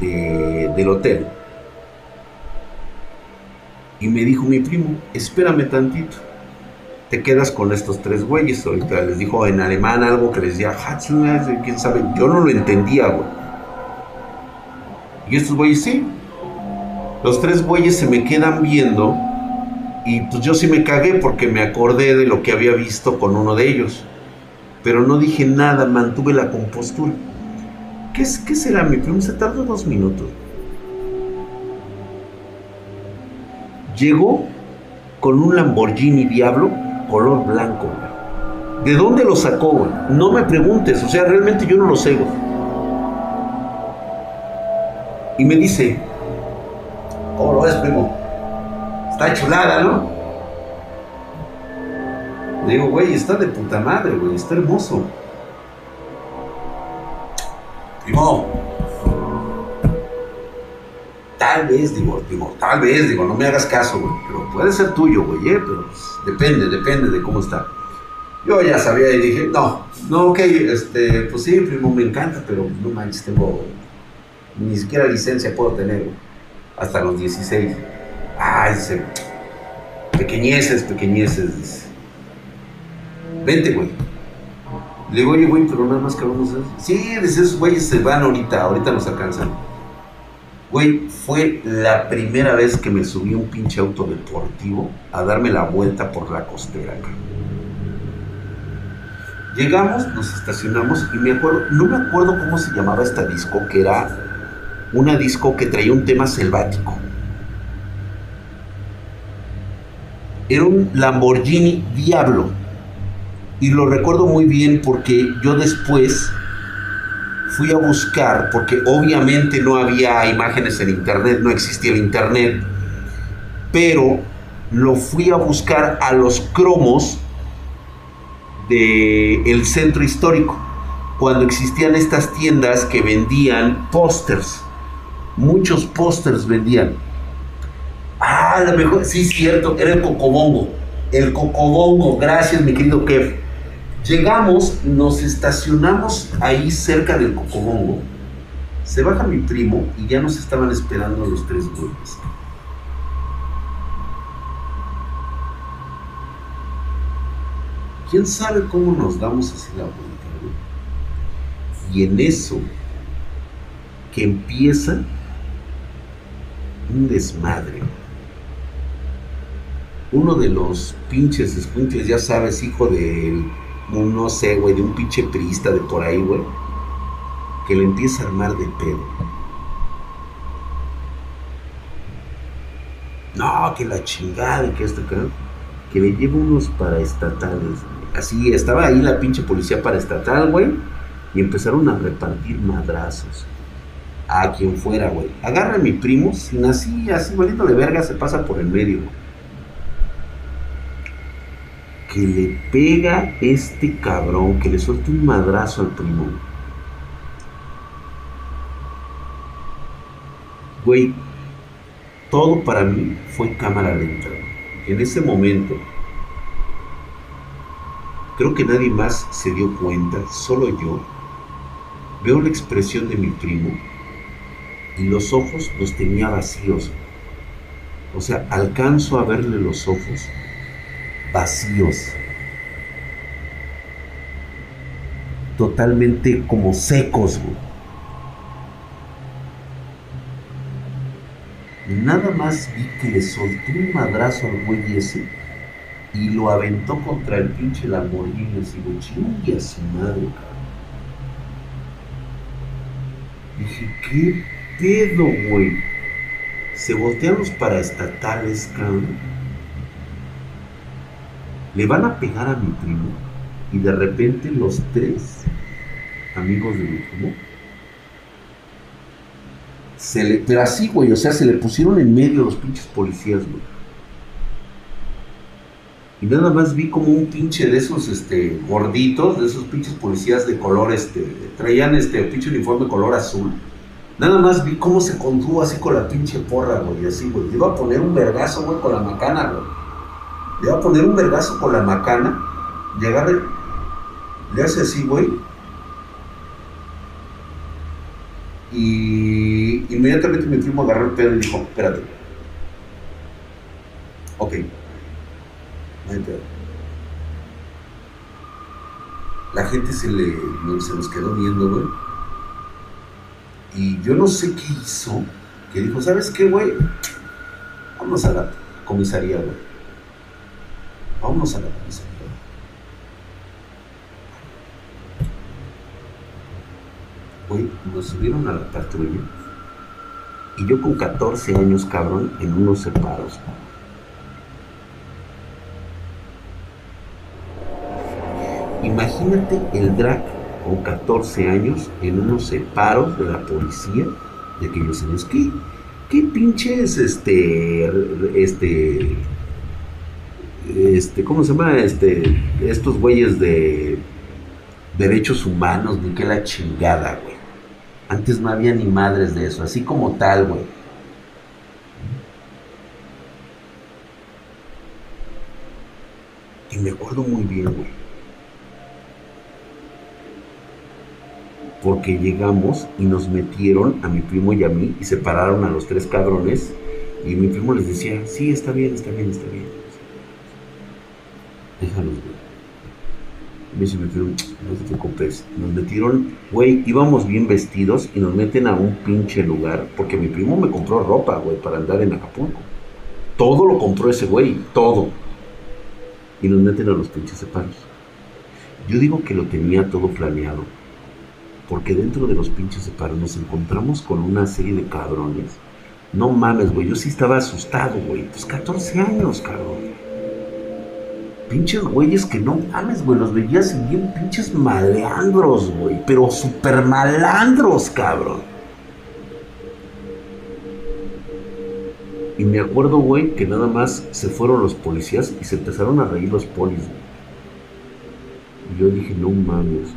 del hotel. Y me dijo mi primo, espérame tantito. Te quedas con estos tres güeyes. Ahorita les dijo en alemán algo que les decía, quién sabe. Yo no lo entendía, güey. Y estos güeyes sí. Los tres güeyes se me quedan viendo. Y pues yo sí me cagué porque me acordé de lo que había visto con uno de ellos. Pero no dije nada, mantuve la compostura. ¿Qué, será mi primo? Se tardó dos minutos. Llegó con un Lamborghini Diablo color blanco, ¿De dónde lo sacó, No me preguntes, o sea, realmente yo no lo sé, Y me dice, ¿cómo lo ves, primo? Está chulada, ¿no? Le digo, güey, está de puta madre, güey, está hermoso. Primo, Tal vez, digo, digo, tal vez, digo, no me hagas caso, güey. Pero puede ser tuyo, güey, ¿eh? Pero pues, depende, depende de cómo está. Yo ya sabía y dije, no, no, ok, este, pues sí, primo, me encanta, pero no manches, tengo, ni siquiera licencia puedo tener, güey. Hasta los 16. Ay, dice, pequeñeces, pequeñeces, Vente, güey. Le digo, oye, güey, pero nada más a... Sí, dice, esos güeyes se van ahorita, ahorita nos alcanzan. Güey, fue la primera vez que me subí un pinche auto deportivo a darme la vuelta por la costera. Llegamos, nos estacionamos y me acuerdo, no me acuerdo cómo se llamaba esta disco, que era una disco que traía un tema selvático. Era un Lamborghini Diablo. Y lo recuerdo muy bien porque yo después fui a buscar, porque obviamente no había imágenes en internet, no existía el internet, pero lo fui a buscar a los cromos del centro histórico, cuando existían estas tiendas que vendían pósters, muchos pósters vendían. Ah, a lo mejor, sí, cierto, era el Cocobongo, el Cocobongo, gracias mi querido Kev Llegamos, nos estacionamos ahí cerca del Cocobongo. Se baja mi primo y ya nos estaban esperando los tres güeyes. ¿Quién sabe cómo nos damos así la vuelta? Y en eso que empieza un desmadre. Uno de los pinches escuinches, ya sabes, hijo del no sé, güey, de un pinche priista de por ahí, güey, que le empieza a armar de pedo. No, que la chingada, que esto, que, que le lleva unos paraestatales. Así, estaba ahí la pinche policía paraestatal, güey, y empezaron a repartir madrazos. A quien fuera, güey. Agarra a mi primo, sin así, así, bonito de verga, se pasa por el medio, güey que le pega este cabrón, que le suelta un madrazo al primo. Güey, todo para mí fue cámara lenta. En ese momento, creo que nadie más se dio cuenta, solo yo. Veo la expresión de mi primo y los ojos los tenía vacíos. O sea, alcanzo a verle los ojos vacíos, totalmente como secos. Nada más vi que le soltó un madrazo al güey ese y lo aventó contra el pinche Lamborghini. Así, güey, chingue a su madre, Dije, ¿qué pedo, güey? Se voltean los paraestatales, cabrón le van a pegar a mi primo y de repente los tres amigos de mi primo se le, pero así, güey, o sea, se le pusieron en medio los pinches policías, güey. Y nada más vi como un pinche de esos, este, gorditos, de esos pinches policías de color, este, traían este pinche uniforme color azul. Nada más vi cómo se contuvo así con la pinche porra, güey, así, güey. Iba a poner un vergazo, güey, con la macana, güey le va a poner un vergazo con la macana, agarre, le hace así, güey, y inmediatamente mi primo agarró el pedo y dijo, espérate. Ok. No hay. La gente se le se nos quedó viendo, güey. Y yo no sé qué hizo, que dijo, ¿sabes qué, güey? Vamos a la comisaría, güey. Vamos a la comisaría. Hoy nos subieron a la patrulla y yo con 14 años, cabrón, en unos separos. Imagínate el drag con 14 años en unos separos de la policía de aquellos años. ¿Qué, qué pinches, este, este, este, ¿cómo se llama? Este, estos güeyes de derechos humanos, ni que la chingada, güey. Antes no había ni madres de eso, así como tal, güey. Y me acuerdo muy bien, güey. Porque llegamos y nos metieron a mi primo y a mí y separaron a los tres cabrones. Y mi primo les decía, sí, está bien, está bien, está bien. Déjalos, güey. Me dice mi primo, no te preocupes. Nos metieron, güey, íbamos bien vestidos y nos meten a un pinche lugar. Porque mi primo me compró ropa, güey, para andar en Acapulco. Todo lo compró ese güey, todo. Y nos meten a los pinches separos. Yo digo que lo tenía todo planeado. Porque dentro de los pinches separos nos encontramos con una serie de cabrones. No mames, güey. Yo sí estaba asustado, güey. Pues 14 años, cabrón. Pinches güeyes que no mames, güey. Los veías bien pinches malandros, güey. Pero super malandros, cabrón. Y me acuerdo, güey, que nada más se fueron los policías y se empezaron a reír los polis, Y yo dije, no mames.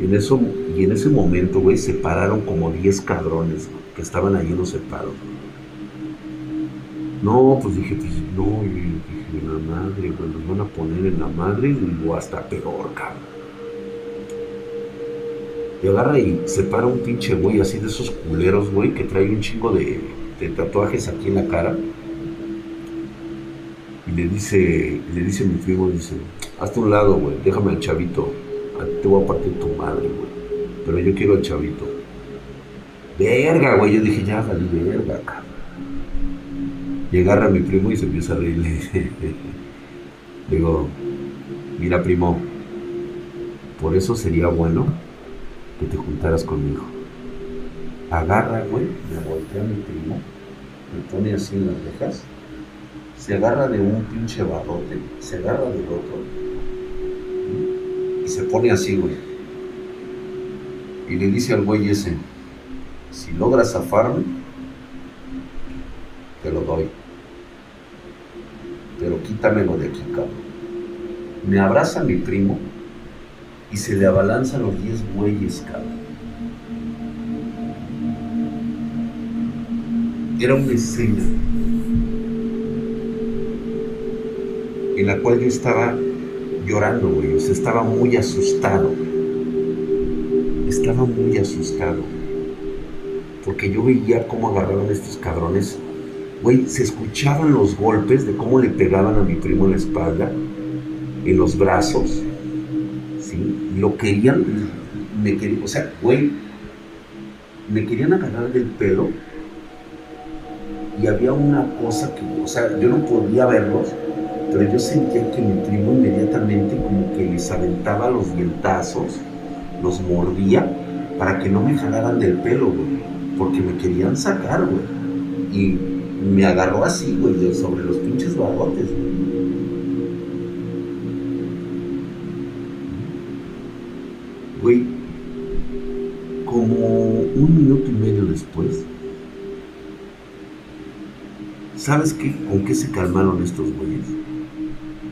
Y en, eso, y en ese momento, güey, se pararon como 10 cabrones que estaban ahí en los separos. No, pues dije, pues no, y dije, la madre, güey, nos van a poner en la madre o hasta peor, cabrón. Y agarra y se para un pinche güey así de esos culeros, güey, que trae un chingo de, tatuajes aquí en la cara. Y le dice, le dice mi primo, dice, hazte un lado, güey, déjame al chavito. te voy a partir tu madre, güey. Pero yo quiero al chavito. Verga, güey. Yo dije, ya salí verga, cabrón. Y agarra a mi primo y se empieza a reír. Le [laughs] digo, mira primo, por eso sería bueno que te juntaras conmigo agarra, güey, me voltea a mi primo, me pone así en las orejas, se agarra de un pinche barrote, se agarra del otro y se pone así, güey. Y le dice al güey ese, si logras zafarme, te lo doy. Pero quítamelo de aquí, cabrón. Me abraza mi primo y se le abalanzan los 10 güeyes, cabrón. era una escena en la cual yo estaba llorando, güey, o sea, estaba muy asustado. Estaba muy asustado. Porque yo veía cómo agarraban estos cabrones. Güey, se escuchaban los golpes de cómo le pegaban a mi primo en la espalda, en los brazos. ¿Sí? Lo querían, me querían, o sea, güey, me querían agarrar del pelo y había una cosa que, o sea, yo no podía verlos, pero yo sentía que mi primo inmediatamente como que les aventaba los dientazos, los mordía para que no me jalaran del pelo, güey, porque me querían sacar, güey. Y me agarró así, güey, sobre los pinches barrotes, güey. Como un minuto y medio después, ¿Sabes qué? ¿Con qué se calmaron estos güeyes?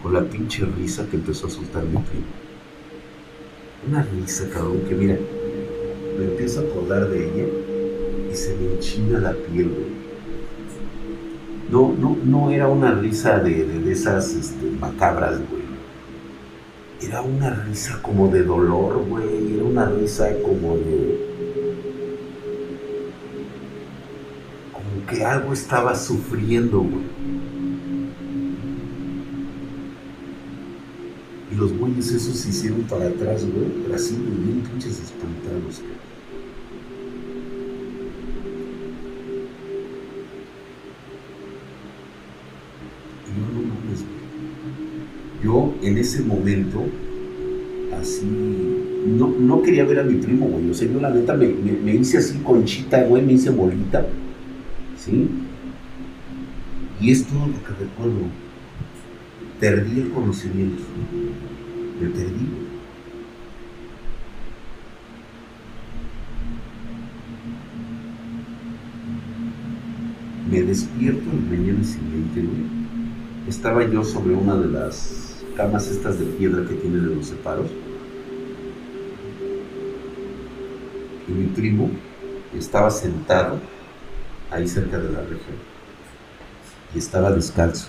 Con la pinche risa que empezó a soltar mi primo. Una risa, cabrón, que mira, me empiezo a acordar de ella y se me enchina la piel, güey. No, no, no era una risa de, de, esas este, macabras, güey. Era una risa como de dolor, güey. Era una risa como de que algo estaba sufriendo, güey. Y los güeyes esos se hicieron para atrás, güey, así, bien pinches espantados, Y en ese momento, así, no, no quería ver a mi primo, güey. O sea, yo la neta me, me, hice así conchita, güey, me hice bolita ¿sí? Y es todo lo que recuerdo. Perdí el conocimiento. Me perdí. Me despierto el mañana siguiente, Estaba yo sobre una de las camas estas de piedra que tienen en los separos. Y mi primo estaba sentado ahí cerca de la región. Y estaba descalzo.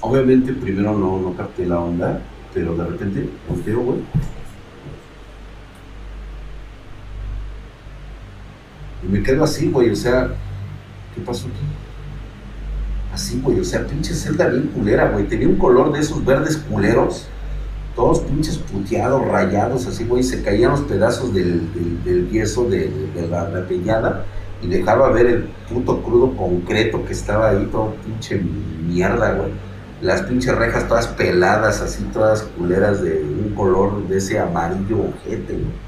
Obviamente primero no, no capté la onda, pero de repente volteo, güey. Y me quedo así, güey, o sea, ¿qué pasó aquí? Así, güey, o sea, pinche celda bien culera, güey. Tenía un color de esos verdes culeros, todos pinches puteados, rayados, así, güey. Se caían los pedazos del, del, yeso de, la, la y dejaba ver el puto crudo concreto que estaba ahí, todo pinche mierda, güey. Las pinches rejas todas peladas, así, todas culeras de un color de ese amarillo ojete, güey.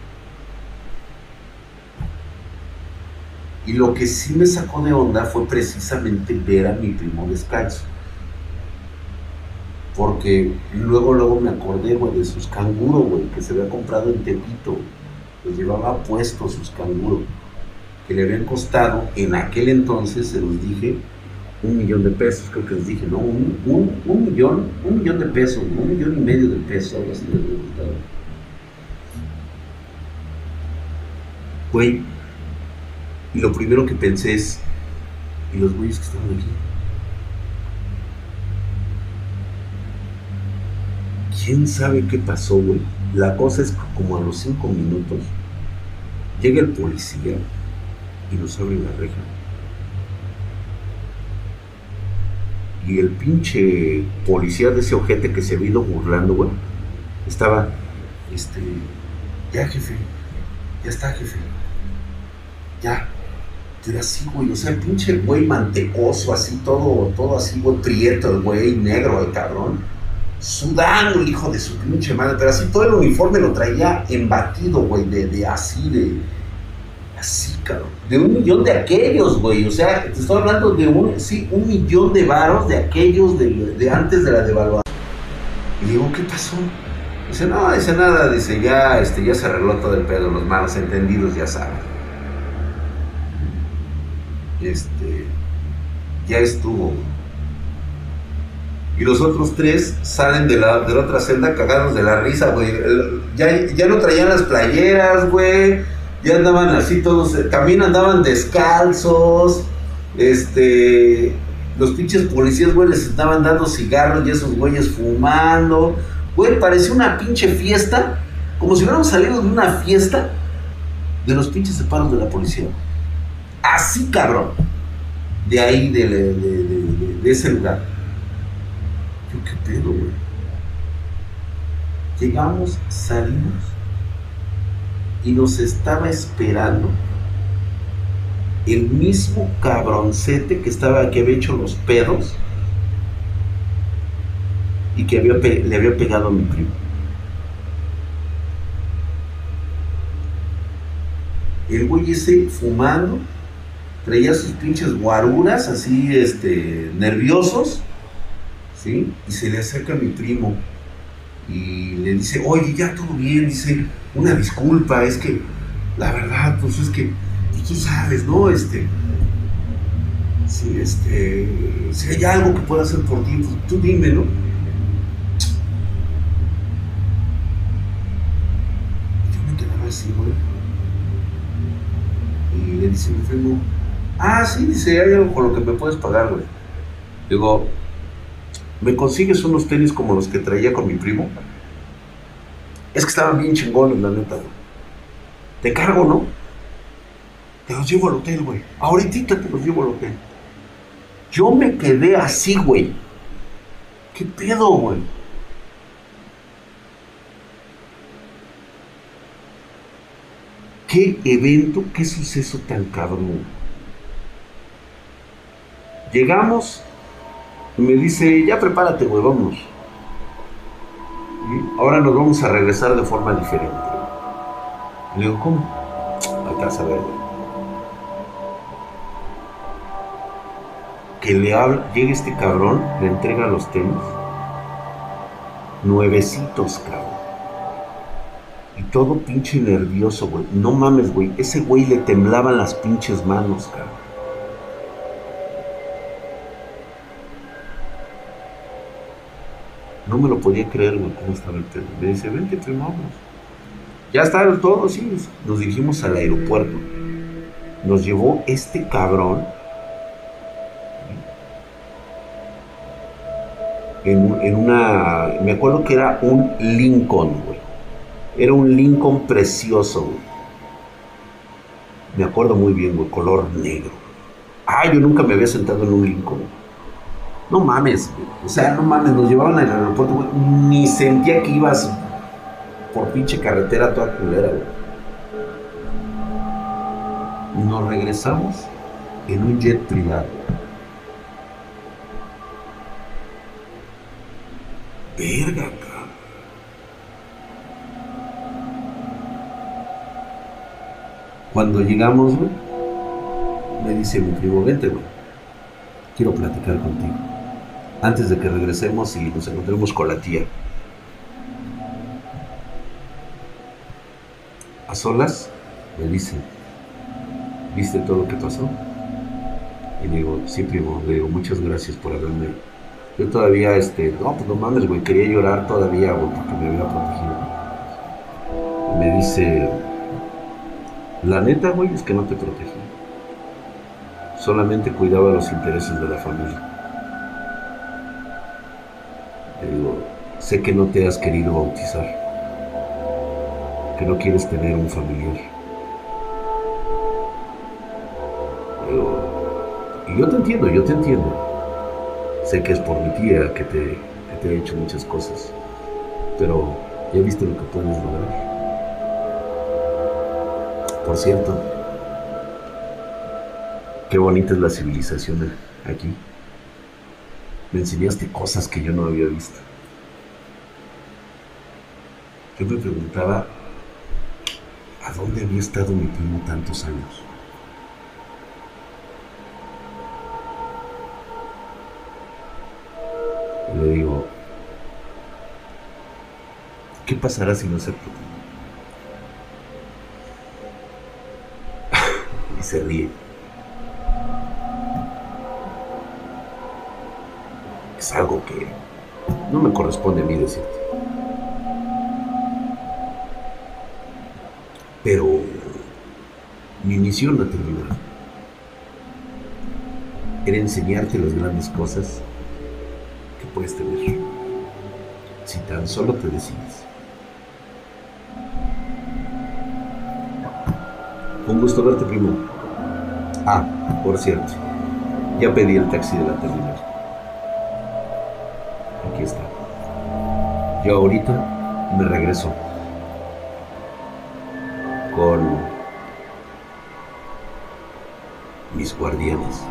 Y lo que sí me sacó de onda fue precisamente ver a mi primo descalzo. Porque luego, luego me acordé, güey, de sus canguros, güey, que se había comprado en Tepito. Los llevaba puestos sus canguros, que le habían costado, en aquel entonces, se los dije, un millón de pesos, creo que les dije, ¿no? Un, millón, un millón de pesos, un millón y medio de pesos, algo así les había. Güey, y lo primero que pensé es, ¿y los güeyes que estaban aquí? ¿Quién sabe qué pasó, güey? La cosa es que como a los cinco minutos llega el policía y nos abre la reja. Y el pinche policía de ese ojete que se ido burlando, güey, estaba, este, ya jefe, ya está jefe, ya, era así, güey, o sea, el pinche güey mantecoso, así, todo, todo así, güey, prieto, el güey, negro, el cabrón. Sudando hijo de su pinche madre, pero así todo el uniforme lo traía embatido, güey, de, de así, de. Así, cabrón. De un millón de aquellos, güey. O sea, te estoy hablando de un, sí, un millón de varos de aquellos de, de antes de la devaluación. Y digo, ¿qué pasó? Dice, no, dice nada, dice, ya, este, ya se arregló todo el pedo, los malos entendidos ya saben este, ya estuvo. Y los otros tres salen de la, de la otra celda cagados de la risa, güey. Ya, ya no traían las playeras, güey. Ya andaban así todos, eh, también andaban descalzos. Este, los pinches policías, güey, les estaban dando cigarros y esos güeyes fumando. Güey, parecía una pinche fiesta, como si hubiéramos salido de una fiesta de los pinches separos de la policía. Así, cabrón. De ahí, de, ese lugar. Yo, ¿qué pedo, güey? Llegamos, salimos y nos estaba esperando el mismo cabroncete que estaba, que había hecho los pedos y que había, le había pegado a mi primo. El güey ese fumando traía sus pinches guaruras así, este, nerviosos, ¿sí? Y se le acerca a mi primo y le dice, oye, ya todo bien, dice, una disculpa, es que, la verdad, pues es que, tú sabes, ¿no? Este, si, este, si hay algo que pueda hacer por ti, pues tú dime, ¿no? Yo me quedaba así, güey. Y le dice mi primo, Ah, sí, dice, hay algo con lo que me puedes pagar, güey. Digo, ¿me consigues unos tenis como los que traía con mi primo? Es que estaban bien chingones, la neta, güey. Te cargo, ¿no? Te los llevo al hotel, güey. Ahorita te los llevo al hotel. Yo me quedé así, güey. ¿Qué pedo, güey? ¿Qué evento, qué suceso tan cabrón? Llegamos y me dice, ya prepárate, güey, vamos. ahora nos vamos a regresar de forma diferente. Le digo, ¿cómo? Acá a ver, Que le habla, llega este cabrón, le entrega los tenis. Nuevecitos, cabrón. Y todo pinche nervioso, güey. No mames, güey. Ese güey le temblaban las pinches manos, cabrón. No me lo podía creer, güey, cómo estaba el tema. Me dice, vente, primo, Ya está todo, sí. Nos dirigimos al aeropuerto. Nos llevó este cabrón. en, una, me acuerdo que era un Lincoln, güey. Era un Lincoln precioso, güey. Me acuerdo muy bien, güey, color negro. Ay, yo nunca me había sentado en un Lincoln. No mames. O sea, no mames, nos llevaban al aeropuerto, güey. Ni sentía que ibas por pinche carretera toda culera, güey. Nos regresamos en un jet privado. Verga, cabrón. Cuando llegamos, güey, me dice mi primo, vente, güey. Quiero platicar contigo. Antes de que regresemos y nos encontremos con la tía. A solas, me dice, ¿viste todo lo que pasó? Y digo, sí, primo, le digo, muchas gracias por haberme yo todavía, este, no, pues no mames, güey, quería llorar todavía, güey, porque me había protegido. me dice, la neta, güey, es que no te protegí. Solamente cuidaba los intereses de la familia. Sé que no te has querido bautizar, que no quieres tener un familiar. y yo te entiendo, yo te entiendo. Sé que es por mi tía que te, te he hecho muchas cosas, pero ya viste lo que puedes lograr. Por cierto, qué bonita es la civilización aquí. Me enseñaste cosas que yo no había visto. Yo me preguntaba, ¿a dónde había estado mi primo tantos años? le digo, ¿qué pasará si no acepto? [laughs] y se ríe. Es algo que no me corresponde a mí decirte. Pero mi misión ha terminado. Era enseñarte las grandes cosas puedes tener si tan solo te decides. Un gusto verte, primo. Ah, por cierto, ya pedí el taxi de la terminal. Aquí está. Yo ahorita me regreso con mis guardianes.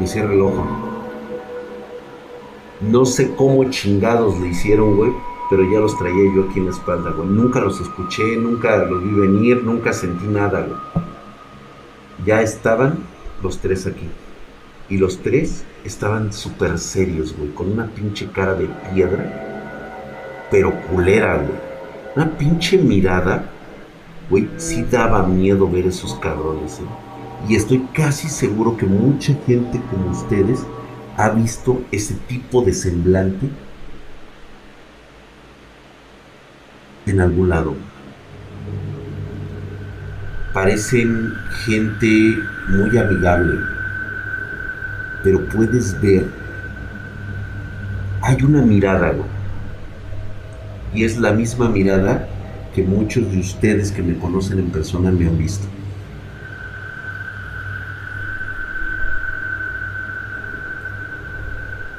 Me cierra el ojo no sé cómo chingados le hicieron, güey, pero ya los traía yo aquí en la espalda, güey. Nunca los escuché, nunca los vi venir, nunca sentí nada, güey. Ya estaban los tres aquí. Y los tres estaban súper serios, güey, con una pinche cara de piedra, pero culera, güey. Una pinche mirada, güey, sí daba miedo ver esos cabrones, ¿eh? Y estoy casi seguro que mucha gente como ustedes ha visto ese tipo de semblante en algún lado. Parecen gente muy amigable, pero puedes ver, hay una mirada, y es la misma mirada muchos de ustedes que me conocen en persona me han visto.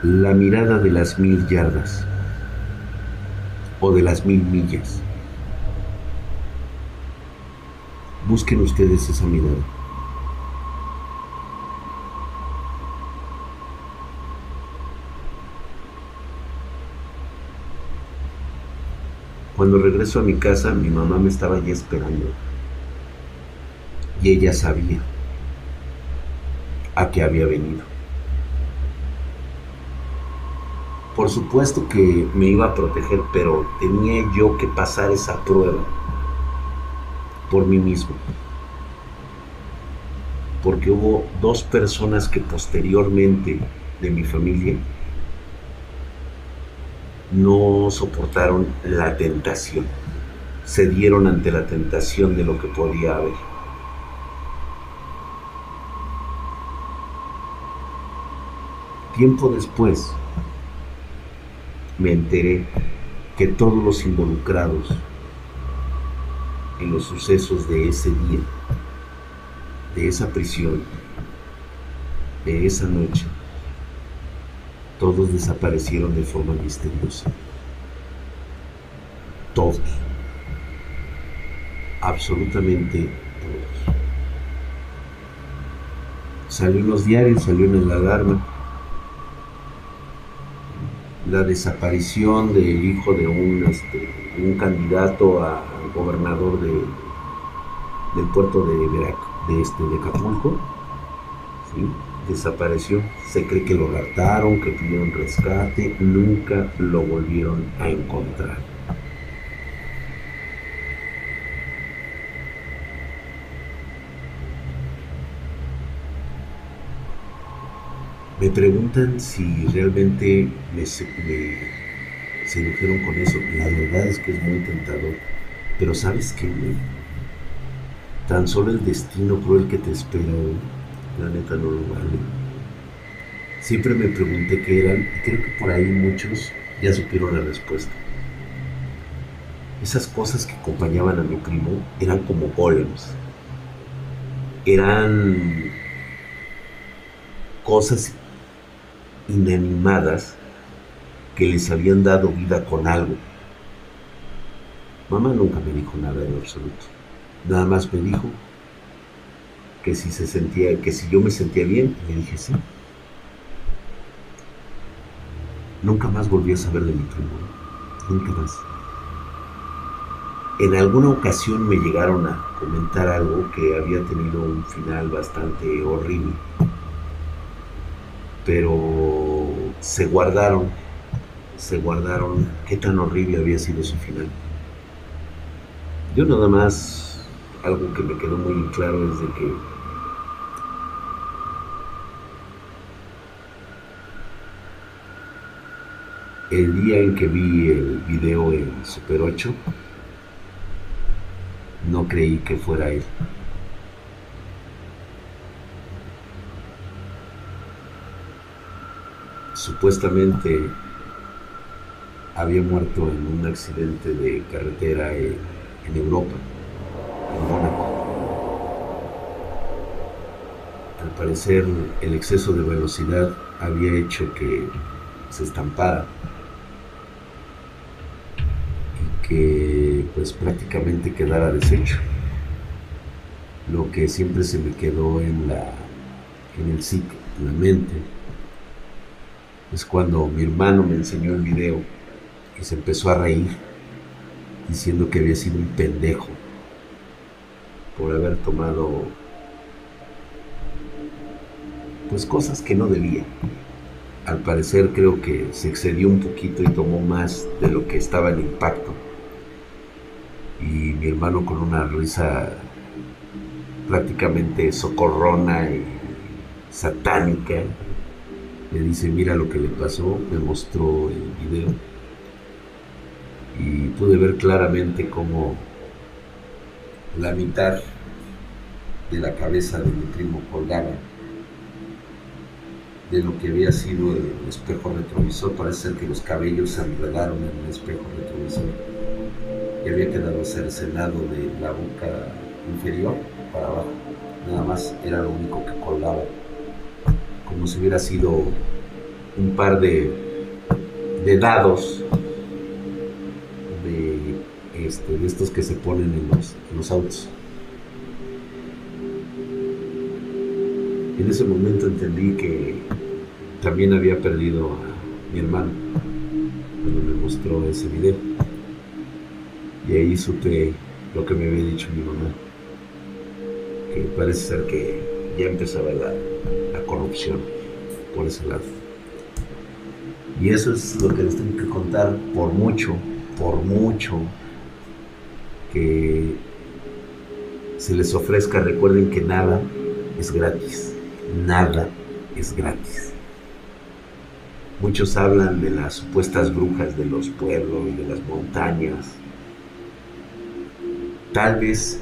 la mirada de las mil yardas o de las mil millas. Busquen ustedes esa mirada. Cuando regreso a mi casa, mi mamá me estaba ya esperando. Y ella sabía a qué había venido. Por supuesto que me iba a proteger, pero tenía yo que pasar esa prueba por mí mismo. Porque hubo dos personas que posteriormente de mi familia no soportaron la tentación, cedieron ante la tentación de lo que podía haber. Tiempo después me enteré que todos los involucrados en los sucesos de ese día, de esa prisión, de esa noche, todos desaparecieron de forma misteriosa. Todos. Absolutamente todos. Salió en los diarios, salió en el alarma. La desaparición del hijo de un, este, un candidato a gobernador de, del puerto de, de, este, de Acapulco. Desapareció. Se cree que lo raptaron, que pidieron rescate. Nunca lo volvieron a encontrar. Me preguntan si realmente me, se dijeron con eso. La verdad es que es muy tentador. Pero ¿sabes qué, Tan solo el destino cruel que te espera, la neta no lo vale. Siempre me pregunté qué eran y creo que por ahí muchos ya supieron la respuesta. Esas cosas que acompañaban a mi primo eran como golems. Eran cosas inanimadas que les habían dado vida con algo. Mamá nunca me dijo nada en absoluto. Nada más me dijo que si se sentía, que si yo me sentía bien, le dije sí. Nunca más volví a saber de mi primo. Nunca más. En alguna ocasión me llegaron a comentar algo que había tenido un final bastante horrible. Pero se guardaron se guardaron qué tan horrible había sido su final. Yo nada más, algo que me quedó muy claro es de que el día en que vi el video en Super 8, no creí que fuera él. Supuestamente había muerto en un accidente de carretera en, Europa, Al parecer el exceso de velocidad había hecho que se estampara y que pues prácticamente quedara deshecho. Lo que siempre se me quedó en la en el psique, en la mente, es cuando mi hermano me enseñó el video y se empezó a reír, diciendo que había sido un pendejo por haber tomado pues cosas que no debía. Al parecer creo que se excedió un poquito y tomó más de lo que estaba en impacto. Y mi hermano con una risa prácticamente socorrona y satánica me dice, mira lo que le pasó, me mostró el video y pude ver claramente cómo la mitad de la cabeza de mi primo colgaba de lo que había sido el espejo retrovisor. Parece ser que los cabellos se enredaron en el espejo retrovisor y había quedado cercenado de la boca inferior para abajo. Nada más era lo único que colgaba, como si hubiera sido un par de, de dados este, de estos que se ponen en los, autos. En ese momento entendí que también había perdido a mi hermano cuando me mostró ese video. Y ahí supe lo que me había dicho mi mamá, que parece ser que ya empezaba la, la corrupción por ese lado. Y eso es lo que les tengo que contar por mucho, por mucho que se les ofrezca, recuerden que nada es gratis, nada es gratis. Muchos hablan de las supuestas brujas de los pueblos, de las montañas. Tal vez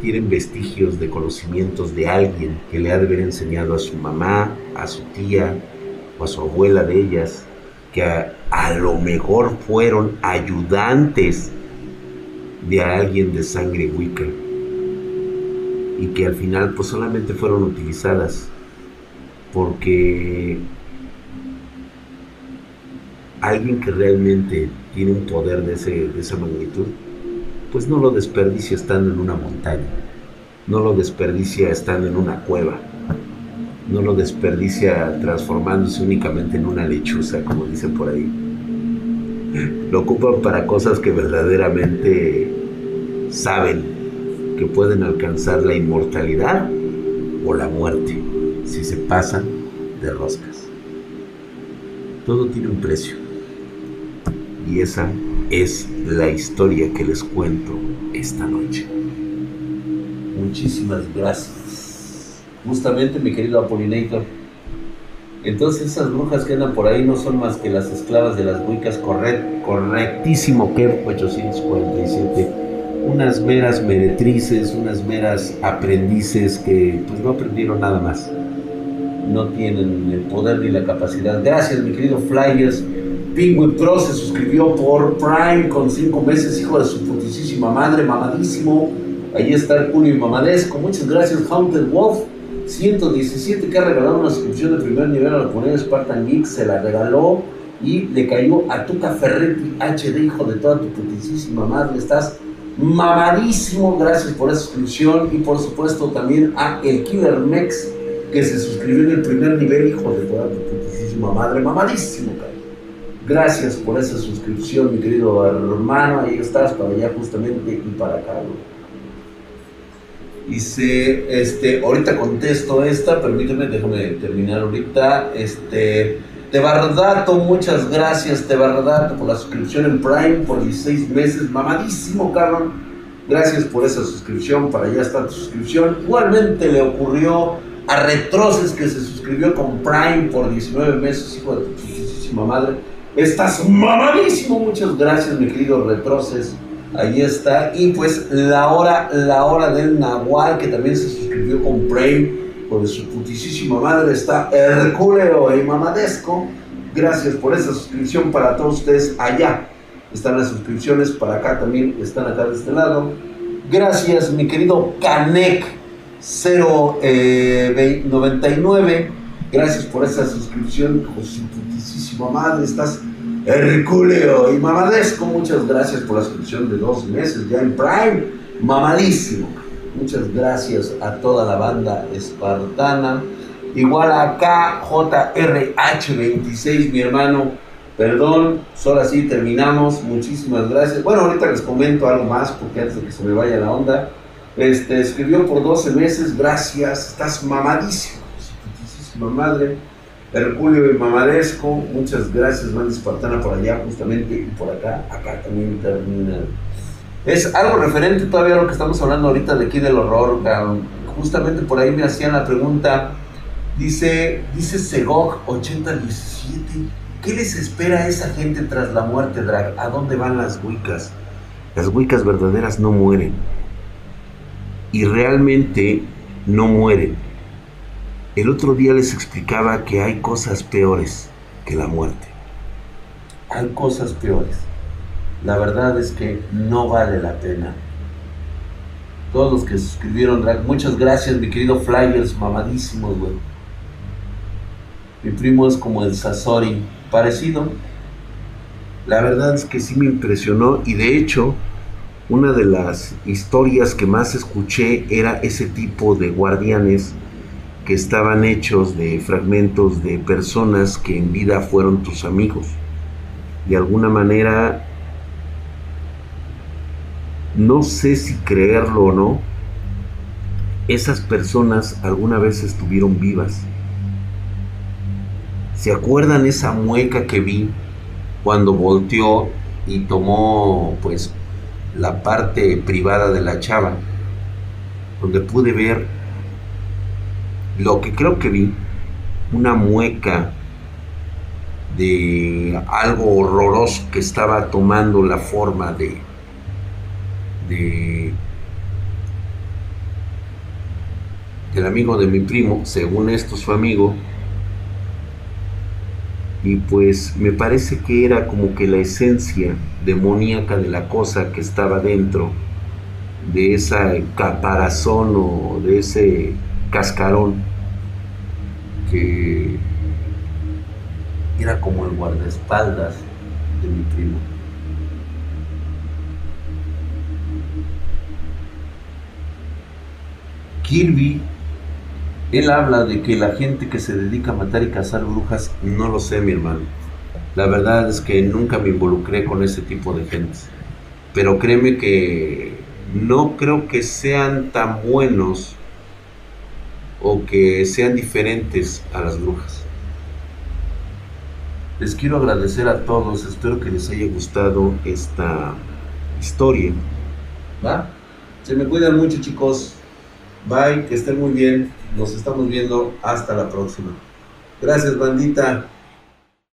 tienen vestigios de conocimientos de alguien que le ha de haber enseñado a su mamá, a su tía, o a su abuela de ellas, que a, lo mejor fueron ayudantes de alguien de sangre Wicca y que al final pues solamente fueron utilizadas porque alguien que realmente tiene un poder de, de esa magnitud pues no lo desperdicia estando en una montaña, no lo desperdicia estando en una cueva, no lo desperdicia transformándose únicamente en una lechuza, como dicen por ahí. Lo ocupan para cosas que verdaderamente saben que pueden alcanzar la inmortalidad o la muerte si se pasan de roscas. Todo tiene un precio. Y esa es la historia que les cuento esta noche. Muchísimas gracias. Justamente, mi querido Apolinator. Entonces esas brujas que andan por ahí no son más que las esclavas de las Wiccas, correctísimo, que 847. Unas meras meretrices, unas meras aprendices que pues no aprendieron nada más. No tienen el poder ni la capacidad. Gracias, mi querido Flyers Penguin Pro se suscribió por Prime con cinco meses, hijo de su putísima madre, mamadísimo. Ahí está el Julio Mamadesco. Muchas gracias, Haunted Wolf. 117 que ha regalado una suscripción de primer nivel a la comunidad Spartan Geek, se la regaló y le cayó a Tuca Ferretti HD, hijo de toda tu putísima madre. Estás mamadísimo, gracias por esa suscripción y por supuesto también a el Killer que se suscribió en el primer nivel, hijo de toda tu putísima madre, mamadísimo, Gracias por esa suscripción, mi querido hermano. Ahí estás para allá justamente y para acá. Dice, este, ahorita contesto esta, permíteme, déjame terminar ahorita. Este, Tebardato, muchas gracias, Tebardato, por la suscripción en Prime por 16 meses. Mamadísimo, Carlos. Gracias por esa suscripción, para allá está tu suscripción. Igualmente le ocurrió a Retroces que se suscribió con Prime por 19 meses, hijo de tu madre. Estás mamadísimo. Muchas gracias, mi querido Retroces. Ahí está. Y pues la hora, la hora del Nahual, que también se suscribió con Prime por su putísima madre, está Herculeo y Mamadesco. Gracias por esa suscripción para todos ustedes allá. Están las suscripciones para acá también, están acá de este lado. Gracias, mi querido Canek 099. Gracias por esa suscripción, con su putísima madre. Estás Herculeo y Mamadesco. Muchas gracias por la suscripción de dos meses ya en Prime. Mamadísimo. Muchas gracias a toda la banda espartana. Igual a KJRH26, mi hermano. Perdón, solo así terminamos. Muchísimas gracias. Bueno, ahorita les comento algo más porque antes de que se me vaya la onda. Este, escribió por 12 meses. Gracias. Estás mamadísimo madre, Herculio y Mamadesco, muchas gracias, man espartana por allá justamente y por acá, acá también termina. Es algo referente todavía a lo que estamos hablando ahorita de aquí del horror, justamente por ahí me hacían la pregunta, dice, dice Segog 8017, ¿qué les espera a esa gente tras la muerte, Drag? ¿A dónde van las Wiccas? Las Wiccas verdaderas no mueren. Y realmente no mueren el otro día les explicaba que hay cosas peores que la muerte. Hay cosas peores. La verdad es que no vale la pena. Todos los que suscribieron, muchas gracias, mi querido Flyers, mamadísimos, güey. Mi primo es como el Sasori, parecido. La verdad es que sí me impresionó y de hecho, una de las historias que más escuché era ese tipo de guardianes que estaban hechos de fragmentos de personas que en vida fueron tus amigos. De alguna manera, no sé si creerlo o no, esas personas alguna vez estuvieron vivas. ¿Se acuerdan esa mueca que vi cuando volteó y tomó pues la parte privada de la chava? Donde pude ver lo que creo que vi, una mueca de algo horroroso que estaba tomando la forma de, de del amigo de mi primo, según esto su amigo, y pues me parece que era como que la esencia demoníaca de la cosa que estaba dentro de esa caparazón o de ese cascarón que era como el guardaespaldas de mi primo. Kirby, él habla de que la gente que se dedica a matar y cazar brujas, no lo sé mi hermano. La verdad es que nunca me involucré con ese tipo de gente. Pero créeme que no creo que sean tan buenos o que sean diferentes a las brujas. Les quiero agradecer a todos, espero que les haya gustado esta historia. ¿Va? Se me cuidan mucho chicos. Bye, que estén muy bien. Nos estamos viendo hasta la próxima. Gracias, bandita.